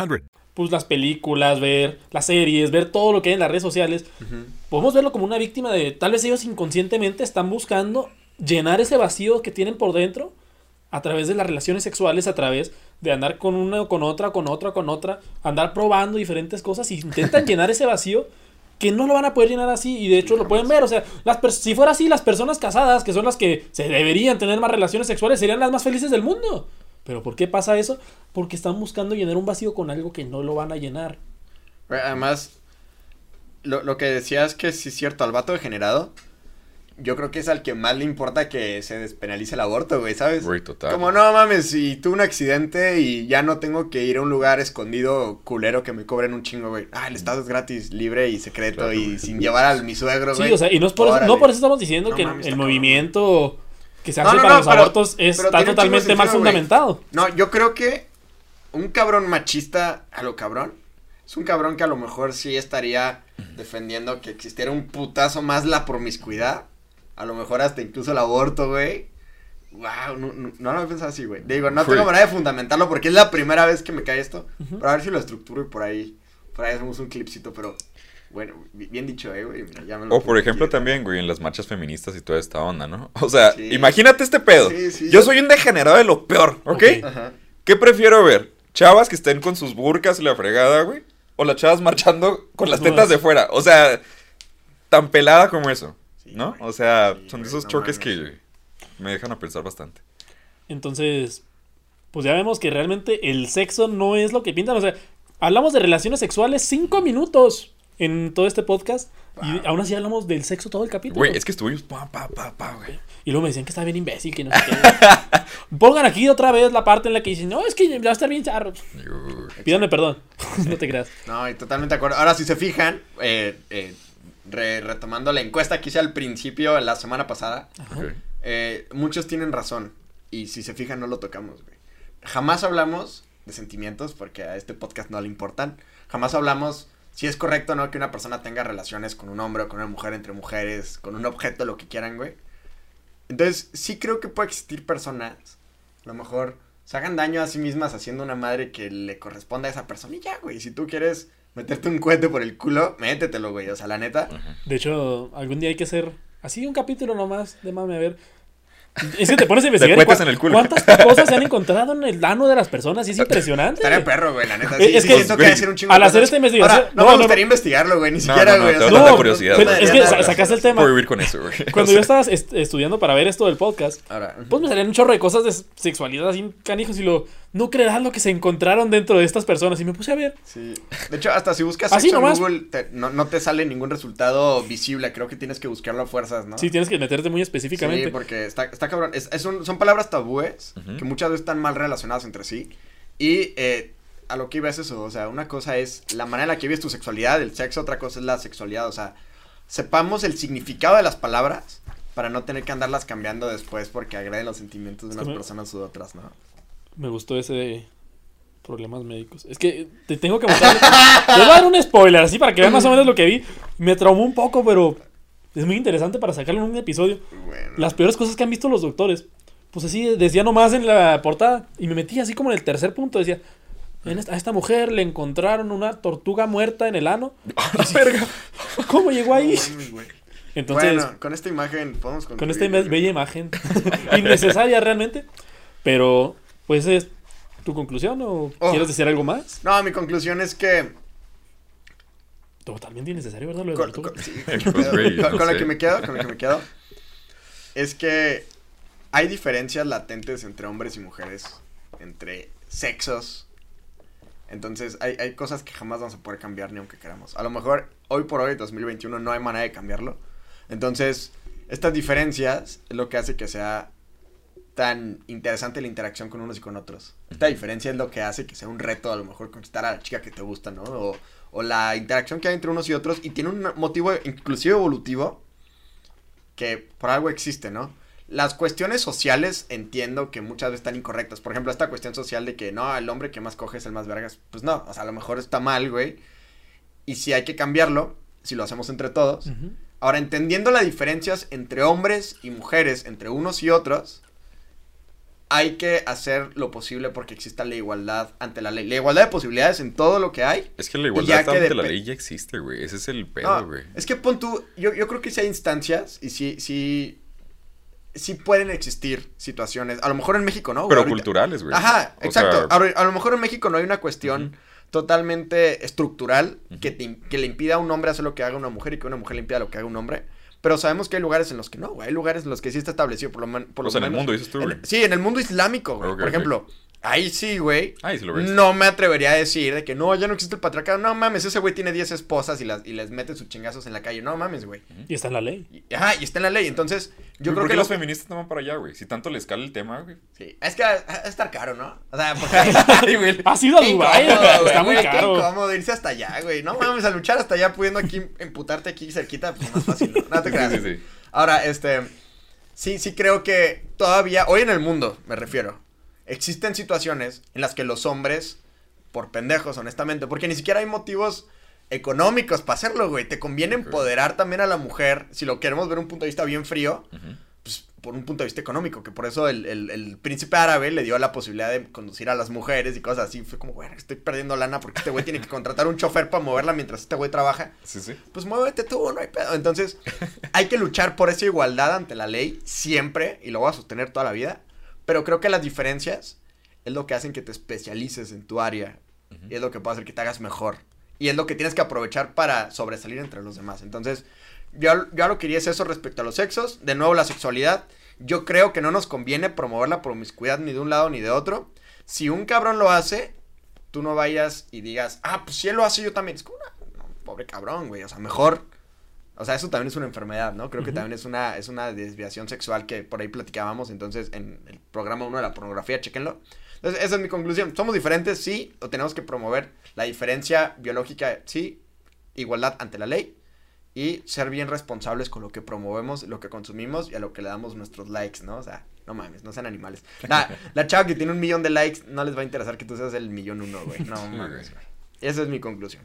Pues las películas, ver las series, ver todo lo que hay en las redes sociales, podemos verlo como una víctima de tal vez ellos inconscientemente están buscando llenar ese vacío que tienen por dentro a través de las relaciones sexuales, a través de andar con una, con otra, con otra, con otra, andar probando diferentes cosas y intentan (laughs) llenar ese vacío que no lo van a poder llenar así y de hecho lo pueden ver, o sea, las si fuera así, las personas casadas, que son las que se deberían tener más relaciones sexuales, serían las más felices del mundo. Pero ¿por qué pasa eso? Porque están buscando llenar un vacío con algo que no lo van a llenar. Además, lo, lo que decías que sí es cierto, al vato degenerado, yo creo que es al que más le importa que se despenalice el aborto, güey, ¿sabes? Güey, total. Como no mames, si tuve un accidente y ya no tengo que ir a un lugar escondido culero que me cobren un chingo, güey. Ah, el estado es gratis, libre y secreto Claro, y güey. sin llevar a mi suegro, güey. Sí, o sea, y no, es por eso, no por eso estamos diciendo No que mames, el cabrón. Que se No, hace no, para no, los pero- abortos pero está totalmente mal fundamentado. No, yo creo que un cabrón machista a lo cabrón es un cabrón que a lo mejor sí estaría defendiendo que existiera un putazo más la promiscuidad. A lo mejor hasta incluso el aborto, güey. Wow, no, no, no lo había pensado así, güey. Digo, no tengo manera de fundamentarlo porque es la primera vez que me cae esto. Pero a ver si lo estructuro y por ahí. Por ahí hacemos un clipcito, pero. Bueno, bi- bien dicho, eh, güey. Mira, ya me lo O por ejemplo también, güey, en las marchas feministas y toda esta onda, ¿no? O sea, Sí. imagínate este pedo. Sí, sí, Yo soy un degenerado de lo peor, ¿ok? Ok. Ajá. ¿Qué prefiero ver? ¿Chavas que estén con sus burcas y la fregada, güey? ¿O las chavas marchando con las tetas de fuera? O sea, tan pelada como eso, Sí, ¿no? güey. O sea, Sí, son esos no choques que me dejan a pensar bastante. Entonces, pues ya vemos que realmente el sexo no es lo que pintan. O sea, hablamos de relaciones sexuales cinco minutos en todo este podcast. Y aún así hablamos del sexo todo el capítulo. Güey, es que estuvimos pa, pa, pa, pa, güey. Y luego me decían que está bien imbécil, que no sé qué. (laughs) Pongan aquí otra vez la parte en la que dicen, no, es que va a estar bien charro. Pídanme perdón. (laughs) no te creas. No, y totalmente de acuerdo. Ahora, si se fijan, eh, eh, re- retomando la encuesta que hice al principio, la semana pasada, eh, muchos tienen razón. Y si se fijan, no lo tocamos, güey. Jamás hablamos de sentimientos, porque a este podcast no le importan. Jamás hablamos si es correcto o no que una persona tenga relaciones con un hombre o con una mujer, entre mujeres, con un objeto, lo que quieran, güey. Entonces, sí creo que puede existir personas, a lo mejor se hagan daño a sí mismas haciendo una madre que le corresponda a esa persona. Y ya, güey, si tú quieres meterte un cohete por el culo, métetelo, güey. O sea, la neta. De hecho, algún día hay que hacer así un capítulo nomás de mame, a ver. Es que te pones a (laughs) investigar. cua- en el culo. ¿Cuántas cosas se han encontrado en el ano de las personas? Y es impresionante. Estaría perro, güey, la neta. Sí, es sí que, siento que un chingo al hacer esta investigación- Ahora, no, no, me no, gustaría no. investigarlo, güey, ni No, siquiera, no, no, güey. o te sea, va a dar No, curiosidad, pero güey. es que sa- sacaste el tema. Puedo vivir con eso, güey. Cuando O yo (laughs) estaba est- estudiando para ver esto del podcast, Ahora, pues me salían un chorro de cosas de sexualidad así canijos y lo no creerás lo que se encontraron dentro de estas personas y me puse a ver. sí. De hecho, hasta si buscas sexo en. Google, te- no, no te sale ningún resultado visible. Creo que tienes que buscarlo a fuerzas, ¿no? Sí, tienes que meterte muy específicamente. Sí, porque está, está cabrón. Es, es un- son palabras tabúes que muchas veces están mal relacionadas entre sí. Y eh, a lo que iba es eso. O sea, una cosa es la manera en la que vives tu sexualidad, el sexo, otra cosa es la sexualidad. O sea, sepamos el significado de las palabras para no tener que andarlas cambiando después porque agreden los sentimientos de unas personas u otras, ¿no? Me gustó ese de problemas médicos. Es que te tengo que mostrar. (laughs) Te voy a dar un spoiler así para que vean más o menos lo que vi. Me traumó un poco, pero es muy interesante para sacarlo en un episodio. Bueno. Las peores cosas que han visto los doctores. Pues así decía nomás en la portada. Y me metí así como en el tercer punto. Decía: en esta- A esta mujer le encontraron una tortuga muerta en el ano. (laughs) verga. ¿Cómo llegó ahí? No. Entonces, bueno, con esta imagen podemos con esta bella imagen, (laughs) innecesaria realmente. Pero, pues es tu conclusión o Oh. quieres decir algo más? No, mi conclusión es que Totalmente innecesario, ¿verdad? Lo de con, con- sí, (laughs) con- con- no que me quedo, con lo que me quedo, es que hay diferencias latentes entre hombres y mujeres, entre sexos. Entonces, hay, hay cosas que jamás vamos a poder cambiar ni aunque queramos. A lo mejor, hoy por hoy, 2021, no hay manera de cambiarlo. Entonces, estas diferencias es lo que hace que sea tan interesante la interacción con unos y con otros. Esta diferencia es lo que hace que sea un reto, a lo mejor, conquistar a la chica que te gusta, ¿no? O, o la interacción que hay entre unos y otros y tiene un motivo inclusive evolutivo que por algo existe, ¿no? Las cuestiones sociales entiendo que muchas veces están incorrectas. Por ejemplo, esta cuestión social de que no, el hombre que más coge es el más vergas. Pues no, o sea, a lo mejor está mal, güey. Y si hay que cambiarlo, si lo hacemos entre todos. Ujú. Ahora, entendiendo las diferencias entre hombres y mujeres, entre unos y otros, hay que hacer lo posible porque exista la igualdad ante la ley. La igualdad de posibilidades en todo lo que hay. Es que la igualdad ante la ley ya existe, güey. Ese es el pedo, No, güey. es que pon tú, yo, yo creo que sí hay instancias y sí, sí, sí pueden existir situaciones. A lo mejor en México, ¿no? güey? Pero Ahorita- culturales, güey. Ajá, O exacto. sea, a, a lo mejor en México no hay una cuestión totalmente estructural que, te que le impida a un hombre hacer lo que haga una mujer y que una mujer le impida lo que haga un hombre. Pero sabemos que hay lugares en los que no, güey. Hay lugares en los que sí está establecido, por lo, men- por O lo sea, en el menos- mundo, dices tú, güey. sí, en el mundo islámico, güey. Por ejemplo, Ahí sí, güey. Ahí sí lo ves. No me atrevería a decir de que no, ya no existe el patriarcado. No mames, ese güey tiene 10 esposas y, las, y les mete sus chingazos en la calle. No mames, güey. Y está en la ley. Y- Ajá, y está en la ley. Entonces, yo creo ¿Por que qué los lo- feministas no van para allá, güey? Si tanto les cala el tema, güey. Sí, es que va a estar caro, ¿no? O sea, porque. (laughs) Ay, güey. ¿Has ido a Dubái? Está muy caro. Qué incómodo irse hasta allá, güey. No mames, a luchar hasta allá pudiendo aquí emputarte aquí cerquita, pues más fácil, ¿no? No te Sí, creas. sí, sí. Ahora, este. Sí, sí creo que todavía, hoy en el mundo, me refiero, existen situaciones en las que los hombres, por pendejos, honestamente, porque ni siquiera hay motivos económicos para hacerlo, güey. Te conviene empoderar también a la mujer, si lo queremos ver un punto de vista bien frío, pues, por un punto de vista económico, que por eso el, el- el príncipe árabe le dio la posibilidad de conducir a las mujeres y cosas así. Fue como, güey, estoy perdiendo lana porque este güey tiene que contratar un chofer para moverla mientras este güey trabaja. Sí, sí. Pues muévete tú, no hay pedo. Entonces, hay que luchar por esa igualdad ante la ley siempre, y lo voy a sostener toda la vida. Pero creo que las diferencias es lo que hacen que te especialices en tu área. Y es lo que puede hacer que te hagas mejor. Y es lo que tienes que aprovechar para sobresalir entre los demás. Entonces, yo, yo lo que quería es eso respecto a los sexos. De nuevo, la sexualidad. Yo creo que no nos conviene promover la promiscuidad ni de un lado ni de otro. Si un cabrón lo hace, tú no vayas y digas, ah, pues si él lo hace, yo también. Es como, "No, no, pobre cabrón, güey. O sea, mejor. O sea, eso también es una enfermedad, ¿no? Creo que también es una, es una desviación sexual que por ahí platicábamos. Entonces, en el programa 1 de la pornografía, chéquenlo. Entonces, esa es mi conclusión. Somos diferentes, sí, o tenemos que promover la diferencia biológica, sí, igualdad ante la ley y ser bien responsables con lo que promovemos, lo que consumimos y a lo que le damos nuestros likes, ¿no? O sea, no mames, no sean animales. La, (laughs) la chava que tiene un millón de likes no les va a interesar que tú seas el millón uno, güey. No mames, güey. Esa es mi conclusión.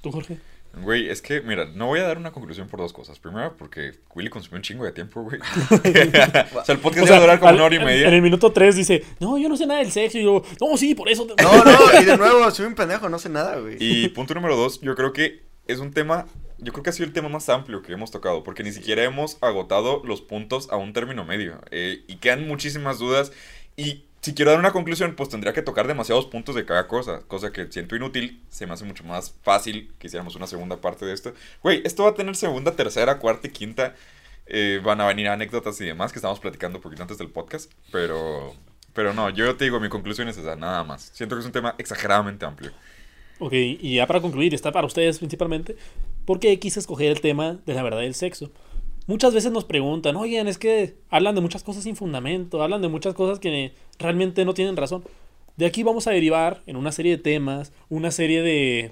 ¿Tú, Jorge? Güey, es que, mira, no voy a dar una conclusión por dos cosas. Primero, porque Willy consumió un chingo de tiempo, güey. (laughs) o sea, el podcast iba a durar como al- una hora y media. En el minuto 3 dice, no, yo no sé nada del sexo. Y yo, no, sí, por eso. No, (laughs) no, y de nuevo, soy un pendejo, no sé nada, güey. Y punto número dos, yo creo que es un tema, yo creo que ha sido el tema más amplio que hemos tocado, porque ni siquiera hemos agotado los puntos a un término medio. eh, y quedan muchísimas dudas. Y si quiero dar una conclusión, pues tendría que tocar demasiados puntos de cada cosa, cosa que siento inútil. Se me hace mucho más fácil que hiciéramos una segunda parte de esto. Güey, esto va a tener segunda, tercera, cuarta y quinta. eh, van a venir anécdotas y demás que estamos platicando un poquito antes del podcast, pero... Pero no, yo te digo, mi conclusión es esa, nada más. Siento que es un tema exageradamente amplio. Ok, y ya para concluir, está para ustedes principalmente, ¿por qué quise escoger el tema de la verdad del sexo? Muchas veces nos preguntan, oigan, es que hablan de muchas cosas sin fundamento, hablan de muchas cosas que realmente no tienen razón. De aquí vamos a derivar en una serie de temas, una serie de,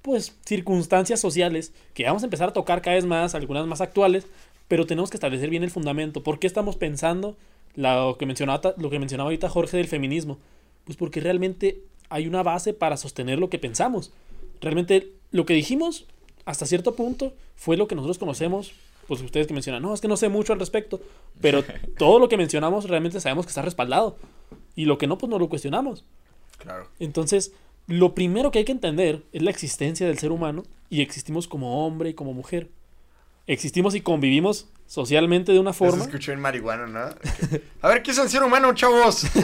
pues, circunstancias sociales que vamos a empezar a tocar cada vez más, algunas más actuales, pero tenemos que establecer bien el fundamento. ¿Por qué estamos pensando lo que mencionaba, lo que mencionaba ahorita Jorge del feminismo? Pues porque realmente hay una base para sostener lo que pensamos. Realmente lo que dijimos hasta cierto punto fue lo que nosotros conocemos. Pues ustedes que mencionan, no, es que no sé mucho al respecto. Pero (laughs) todo lo que mencionamos realmente sabemos que está respaldado. Y lo que no, pues no lo cuestionamos. Claro. Entonces, lo primero que hay que entender es la existencia del ser humano y existimos como hombre y como mujer. Existimos y convivimos socialmente de una Eso forma. escuchó en marihuana, ¿no? A ver, ¿qué es el ser humano, chavos? (laughs)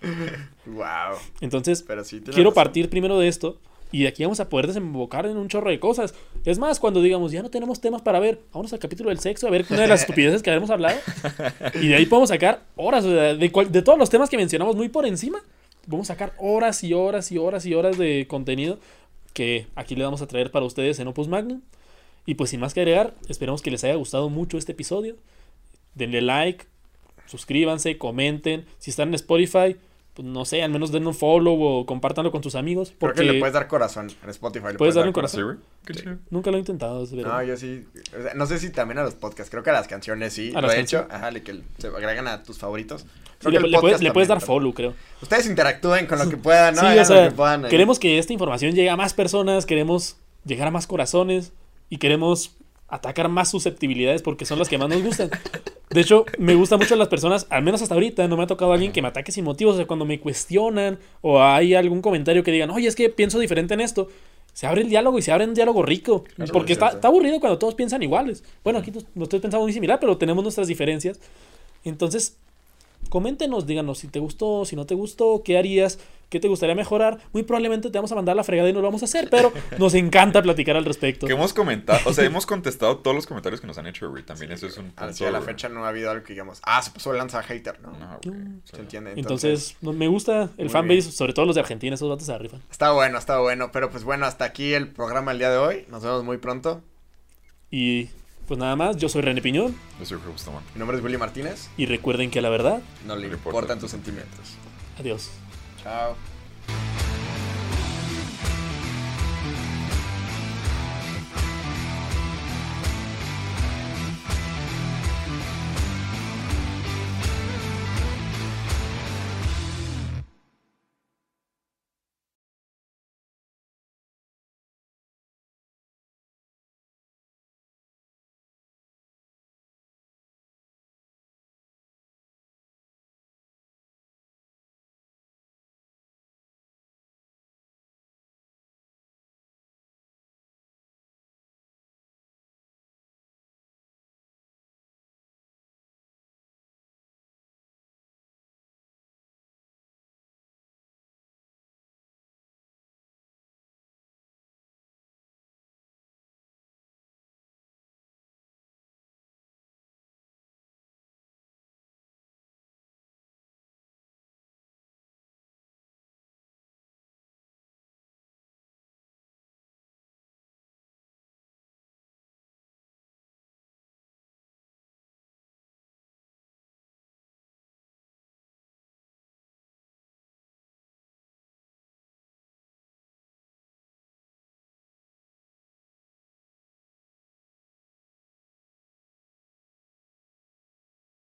(laughs) wow. Entonces, sí, quiero razón. partir primero de esto y de aquí vamos a poder desembocar en un chorro de cosas. Es más, cuando digamos, ya no tenemos temas para ver, vamos al capítulo del sexo, a ver una de las (laughs) estupideces que habíamos hablado. Y de ahí podemos sacar horas, o sea, de, cual- de todos los temas que mencionamos muy por encima, vamos a sacar horas y horas y horas y horas de contenido que aquí le vamos a traer para ustedes en Opus Magnum. Y pues sin más que agregar, esperamos que les haya gustado mucho este episodio. Denle like, suscríbanse, comenten. Si están en Spotify, pues no sé, al menos denle un follow o compártanlo con sus amigos. Creo Porque que le puedes dar corazón en Spotify. Le Puedes darle dar un corazón. ¿Sí, güey? Qué chido. nunca lo he intentado. es. No, yo sí. o sea, no sé si también a los podcasts. Creo que a las canciones sí. A lo he hecho. canciones. Ajá, le, que se agregan a tus favoritos. Sí, Creo le, le puedes, le puedes dar follow, creo. Ustedes interactúen con lo que puedan, ¿no? sí, o sea, lo que puedan queremos que esta información llegue a más personas, queremos llegar a más corazones y queremos atacar más susceptibilidades porque son las que más nos gustan. De hecho, me gusta mucho las personas, al menos hasta ahorita, no me ha tocado alguien que me ataque sin motivos. O sea, cuando me cuestionan o hay algún comentario que digan, oye, es que pienso diferente en esto. Se abre el diálogo y se abre un diálogo rico. porque está, está aburrido cuando todos piensan iguales. Bueno, aquí nos- nosotros pensamos muy similar, pero tenemos nuestras diferencias. Entonces, Coméntenos, díganos si te gustó, si no te gustó, qué harías, qué te gustaría mejorar. Muy probablemente te vamos a mandar la fregada y no lo vamos a hacer, pero (laughs) nos encanta platicar al respecto. Que hemos comentado, o sea, hemos contestado todos los comentarios que nos han hecho, güey. También eso es un punto. Así a la fecha no ha habido algo que digamos, ah, se puso lanza hater, ¿no? No, güey. Se entiende. Entonces, me gusta el fanbase, sobre todo los de Argentina, esos datos se rifan. Está bueno, está bueno. Pero pues bueno, hasta aquí el programa el día de hoy. Nos vemos muy pronto. Y pues nada más, yo soy René Piñón Yo soy Jorge Bustamante. Mi nombre es Willy Martínez. y recuerden que la verdad, No le No importan tus sentimientos. adiós. Chao.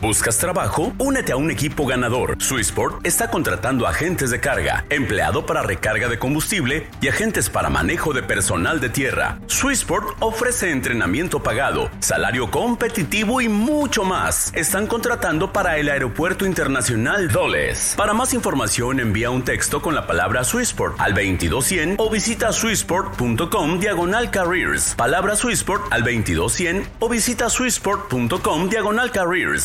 ¿Buscas trabajo? Únete a un equipo ganador. Swissport está contratando agentes de carga, empleado para recarga de combustible y agentes para manejo de personal de tierra. Swissport ofrece entrenamiento pagado, salario competitivo y mucho más. Están contratando para el Aeropuerto Internacional Doles. Para más información envía un texto con la palabra Swissport al 2200 o visita swissport.com diagonal careers. Palabra Swissport al 2200 o visita swissport.com diagonal careers.